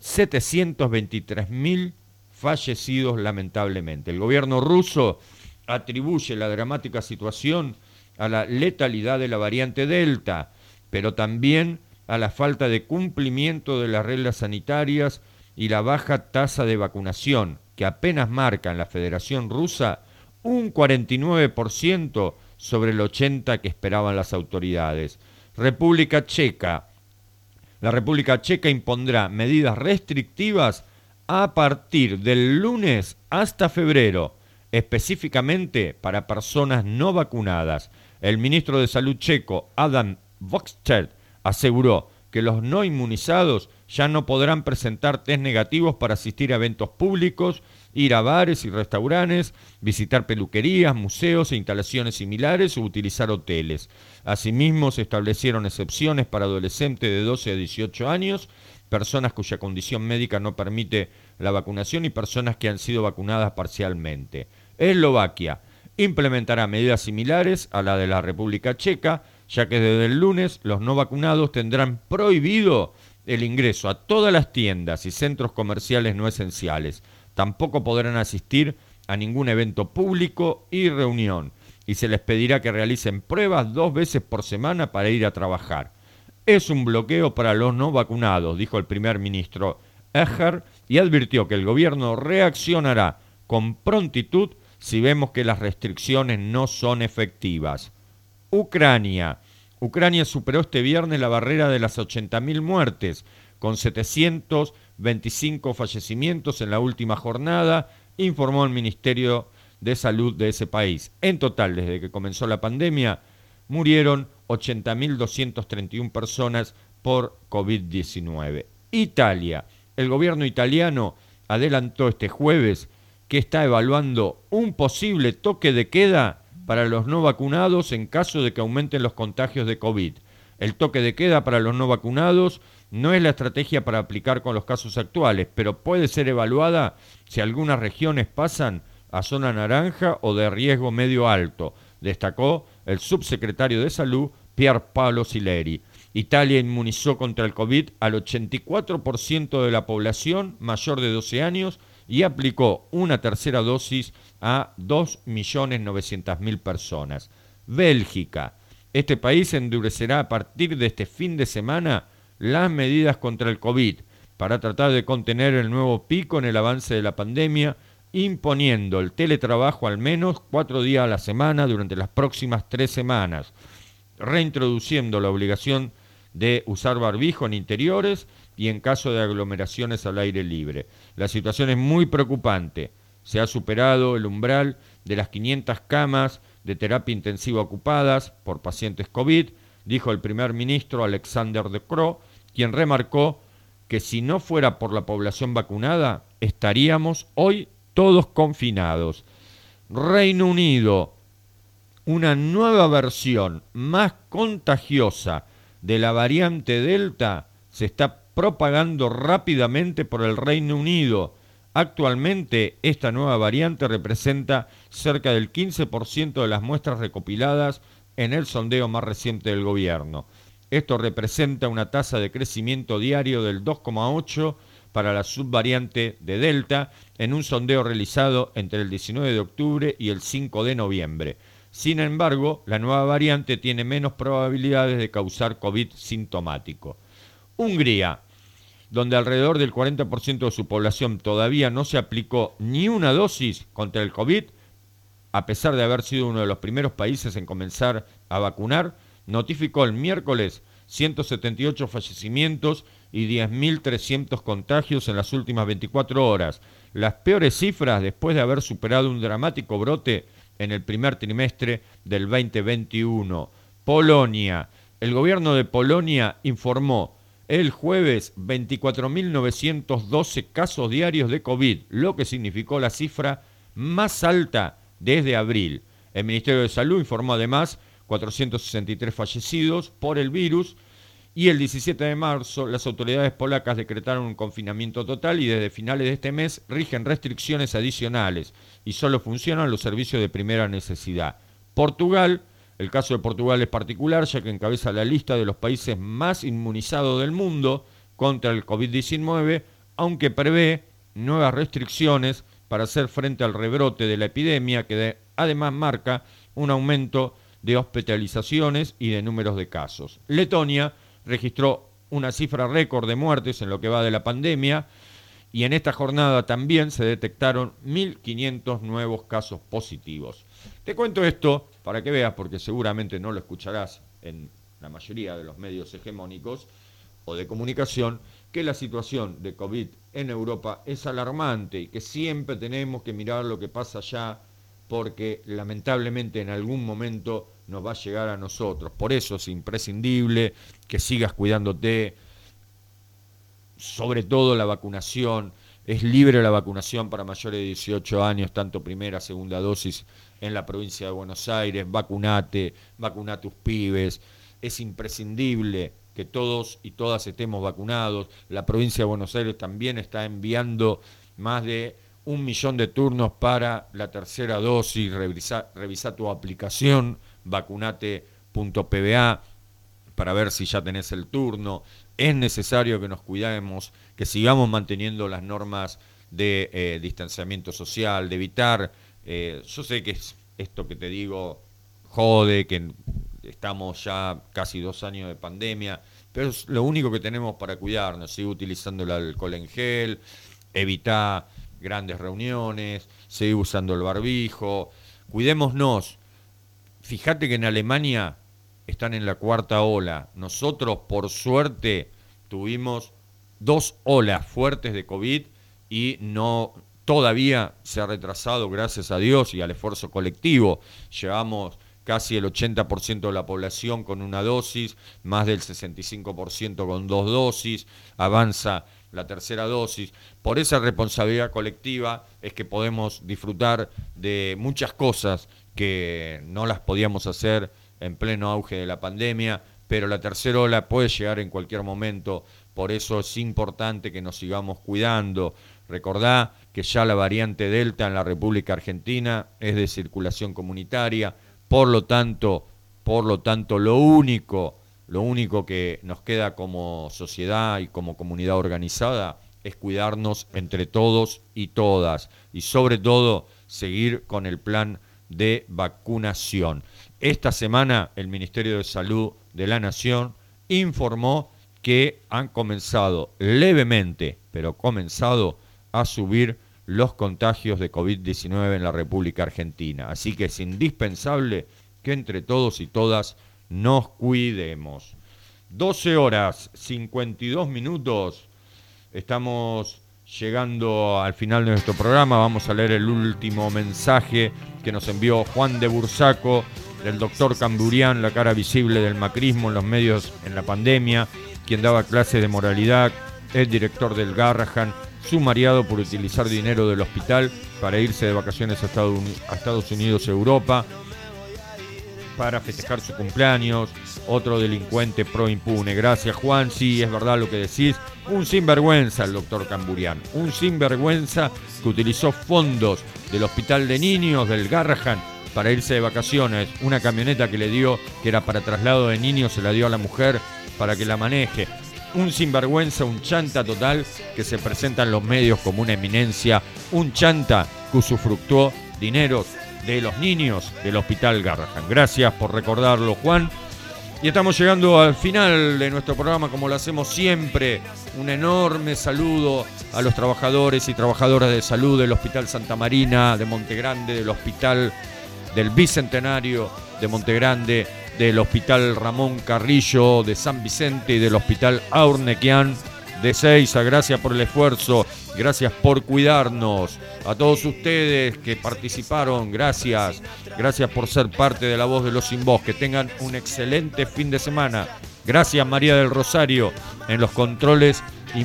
723.000 fallecidos lamentablemente. El gobierno ruso atribuye la dramática situación a la letalidad de la variante Delta, pero también a la falta de cumplimiento de las reglas sanitarias y la baja tasa de vacunación, que apenas marca en la Federación Rusa un 49% sobre el 80% que esperaban las autoridades. República Checa. La República Checa impondrá medidas restrictivas a partir del lunes hasta febrero, específicamente para personas no vacunadas. El ministro de Salud checo, Adam Voxter, aseguró que los no inmunizados ya no podrán presentar test negativos para asistir a eventos públicos, ir a bares y restaurantes, visitar peluquerías, museos e instalaciones similares o utilizar hoteles. Asimismo, se establecieron excepciones para adolescentes de 12 a 18 años, personas cuya condición médica no permite la vacunación y personas que han sido vacunadas parcialmente. Eslovaquia implementará medidas similares a la de la República Checa, ya que desde el lunes los no vacunados tendrán prohibido el ingreso a todas las tiendas y centros comerciales no esenciales. Tampoco podrán asistir a ningún evento público y reunión, y se les pedirá que realicen pruebas dos veces por semana para ir a trabajar. Es un bloqueo para los no vacunados, dijo el primer ministro Eger, y advirtió que el gobierno reaccionará con prontitud si vemos que las restricciones no son efectivas. Ucrania. Ucrania superó este viernes la barrera de las 80.000 muertes, con 725 fallecimientos en la última jornada, informó el Ministerio de Salud de ese país. En total, desde que comenzó la pandemia, murieron 80.231 personas por COVID-19. Italia. El gobierno italiano adelantó este jueves que está evaluando un posible toque de queda para los no vacunados en caso de que aumenten los contagios de COVID. El toque de queda para los no vacunados no es la estrategia para aplicar con los casos actuales, pero puede ser evaluada si algunas regiones pasan a zona naranja o de riesgo medio alto, destacó el subsecretario de Salud Pier Paolo Sileri. Italia inmunizó contra el COVID al 84% de la población mayor de 12 años y aplicó una tercera dosis a 2.900.000 personas. Bélgica. Este país endurecerá a partir de este fin de semana las medidas contra el COVID para tratar de contener el nuevo pico en el avance de la pandemia, imponiendo el teletrabajo al menos cuatro días a la semana durante las próximas tres semanas, reintroduciendo la obligación de usar barbijo en interiores y en caso de aglomeraciones al aire libre. La situación es muy preocupante. Se ha superado el umbral de las 500 camas de terapia intensiva ocupadas por pacientes COVID, dijo el primer ministro Alexander De Croo, quien remarcó que si no fuera por la población vacunada, estaríamos hoy todos confinados. Reino Unido, una nueva versión más contagiosa de la variante Delta se está propagando rápidamente por el Reino Unido. Actualmente esta nueva variante representa cerca del 15% de las muestras recopiladas en el sondeo más reciente del gobierno. Esto representa una tasa de crecimiento diario del 2,8 para la subvariante de Delta en un sondeo realizado entre el 19 de octubre y el 5 de noviembre. Sin embargo, la nueva variante tiene menos probabilidades de causar COVID sintomático. Hungría, donde alrededor del 40% de su población todavía no se aplicó ni una dosis contra el COVID, a pesar de haber sido uno de los primeros países en comenzar a vacunar, notificó el miércoles 178 fallecimientos y 10.300 contagios en las últimas 24 horas, las peores cifras después de haber superado un dramático brote en el primer trimestre del 2021. Polonia. El gobierno de Polonia informó el jueves 24.912 casos diarios de COVID, lo que significó la cifra más alta desde abril. El Ministerio de Salud informó además 463 fallecidos por el virus y el 17 de marzo las autoridades polacas decretaron un confinamiento total y desde finales de este mes rigen restricciones adicionales y solo funcionan los servicios de primera necesidad. Portugal, el caso de Portugal es particular ya que encabeza la lista de los países más inmunizados del mundo contra el COVID-19, aunque prevé nuevas restricciones para hacer frente al rebrote de la epidemia que además marca un aumento de hospitalizaciones y de números de casos. Letonia registró una cifra récord de muertes en lo que va de la pandemia y en esta jornada también se detectaron 1.500 nuevos casos positivos. Te cuento esto para que veas, porque seguramente no lo escucharás en la mayoría de los medios hegemónicos o de comunicación, que la situación de COVID en Europa es alarmante y que siempre tenemos que mirar lo que pasa allá porque lamentablemente en algún momento nos va a llegar a nosotros. Por eso es imprescindible que sigas cuidándote, sobre todo la vacunación. Es libre la vacunación para mayores de 18 años, tanto primera, segunda dosis en la provincia de Buenos Aires. Vacunate, vacuna tus pibes. Es imprescindible que todos y todas estemos vacunados. La provincia de Buenos Aires también está enviando más de un millón de turnos para la tercera dosis. Revisa, revisa tu aplicación vacunate.pba para ver si ya tenés el turno. Es necesario que nos cuidemos, que sigamos manteniendo las normas de eh, distanciamiento social, de evitar, eh, yo sé que es esto que te digo jode, que estamos ya casi dos años de pandemia, pero es lo único que tenemos para cuidarnos, sigue utilizando el alcohol en gel, evitar grandes reuniones, sigue usando el barbijo, cuidémonos, Fíjate que en Alemania están en la cuarta ola. Nosotros, por suerte, tuvimos dos olas fuertes de COVID y no todavía se ha retrasado, gracias a Dios y al esfuerzo colectivo. Llevamos casi el 80% de la población con una dosis, más del 65% con dos dosis, avanza la tercera dosis. Por esa responsabilidad colectiva es que podemos disfrutar de muchas cosas que no las podíamos hacer en pleno auge de la pandemia, pero la tercera ola puede llegar en cualquier momento, por eso es importante que nos sigamos cuidando. Recordá que ya la variante Delta en la República Argentina es de circulación comunitaria, por lo tanto, por lo tanto, lo único, lo único que nos queda como sociedad y como comunidad organizada es cuidarnos entre todos y todas y sobre todo seguir con el plan de vacunación. Esta semana el Ministerio de Salud de la Nación informó que han comenzado levemente, pero comenzado a subir los contagios de COVID-19 en la República Argentina. Así que es indispensable que entre todos y todas nos cuidemos. 12 horas 52 minutos. Estamos llegando al final de nuestro programa. Vamos a leer el último mensaje que nos envió Juan de Bursaco, del doctor Camburián, la cara visible del macrismo en los medios en la pandemia, quien daba clases de moralidad, es director del Garrahan, sumariado por utilizar dinero del hospital para irse de vacaciones a Estados Unidos, Europa, para festejar su cumpleaños, otro delincuente pro impune. Gracias Juan, sí, es verdad lo que decís. Un sinvergüenza el doctor Camburián, un sinvergüenza que utilizó fondos del hospital de niños del Garrahan para irse de vacaciones. Una camioneta que le dio, que era para traslado de niños, se la dio a la mujer para que la maneje. Un sinvergüenza, un chanta total que se presenta en los medios como una eminencia, un chanta que usufructuó dineros de los niños del Hospital Garrahan. Gracias por recordarlo, Juan. Y estamos llegando al final de nuestro programa como lo hacemos siempre. Un enorme saludo a los trabajadores y trabajadoras de salud del Hospital Santa Marina, de Montegrande, del Hospital del Bicentenario de Montegrande, del Hospital Ramón Carrillo, de San Vicente y del Hospital Aurnequian de Seiza. Gracias por el esfuerzo, gracias por cuidarnos. A todos ustedes que participaron, gracias. Gracias por ser parte de la voz de los sin voz. Que tengan un excelente fin de semana. Gracias María del Rosario en los controles y,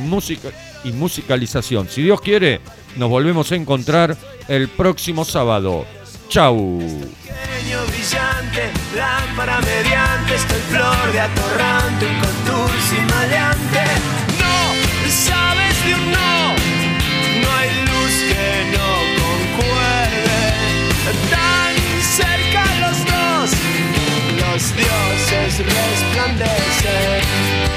y musicalización. Si Dios quiere, nos volvemos a encontrar el próximo sábado. Chau. Lámpara mediante, estoy flor de atorrante, un contursi maleante. No, sabes de un no, no hay luz que no concuerde. Tan cerca los dos, los dioses resplandecen.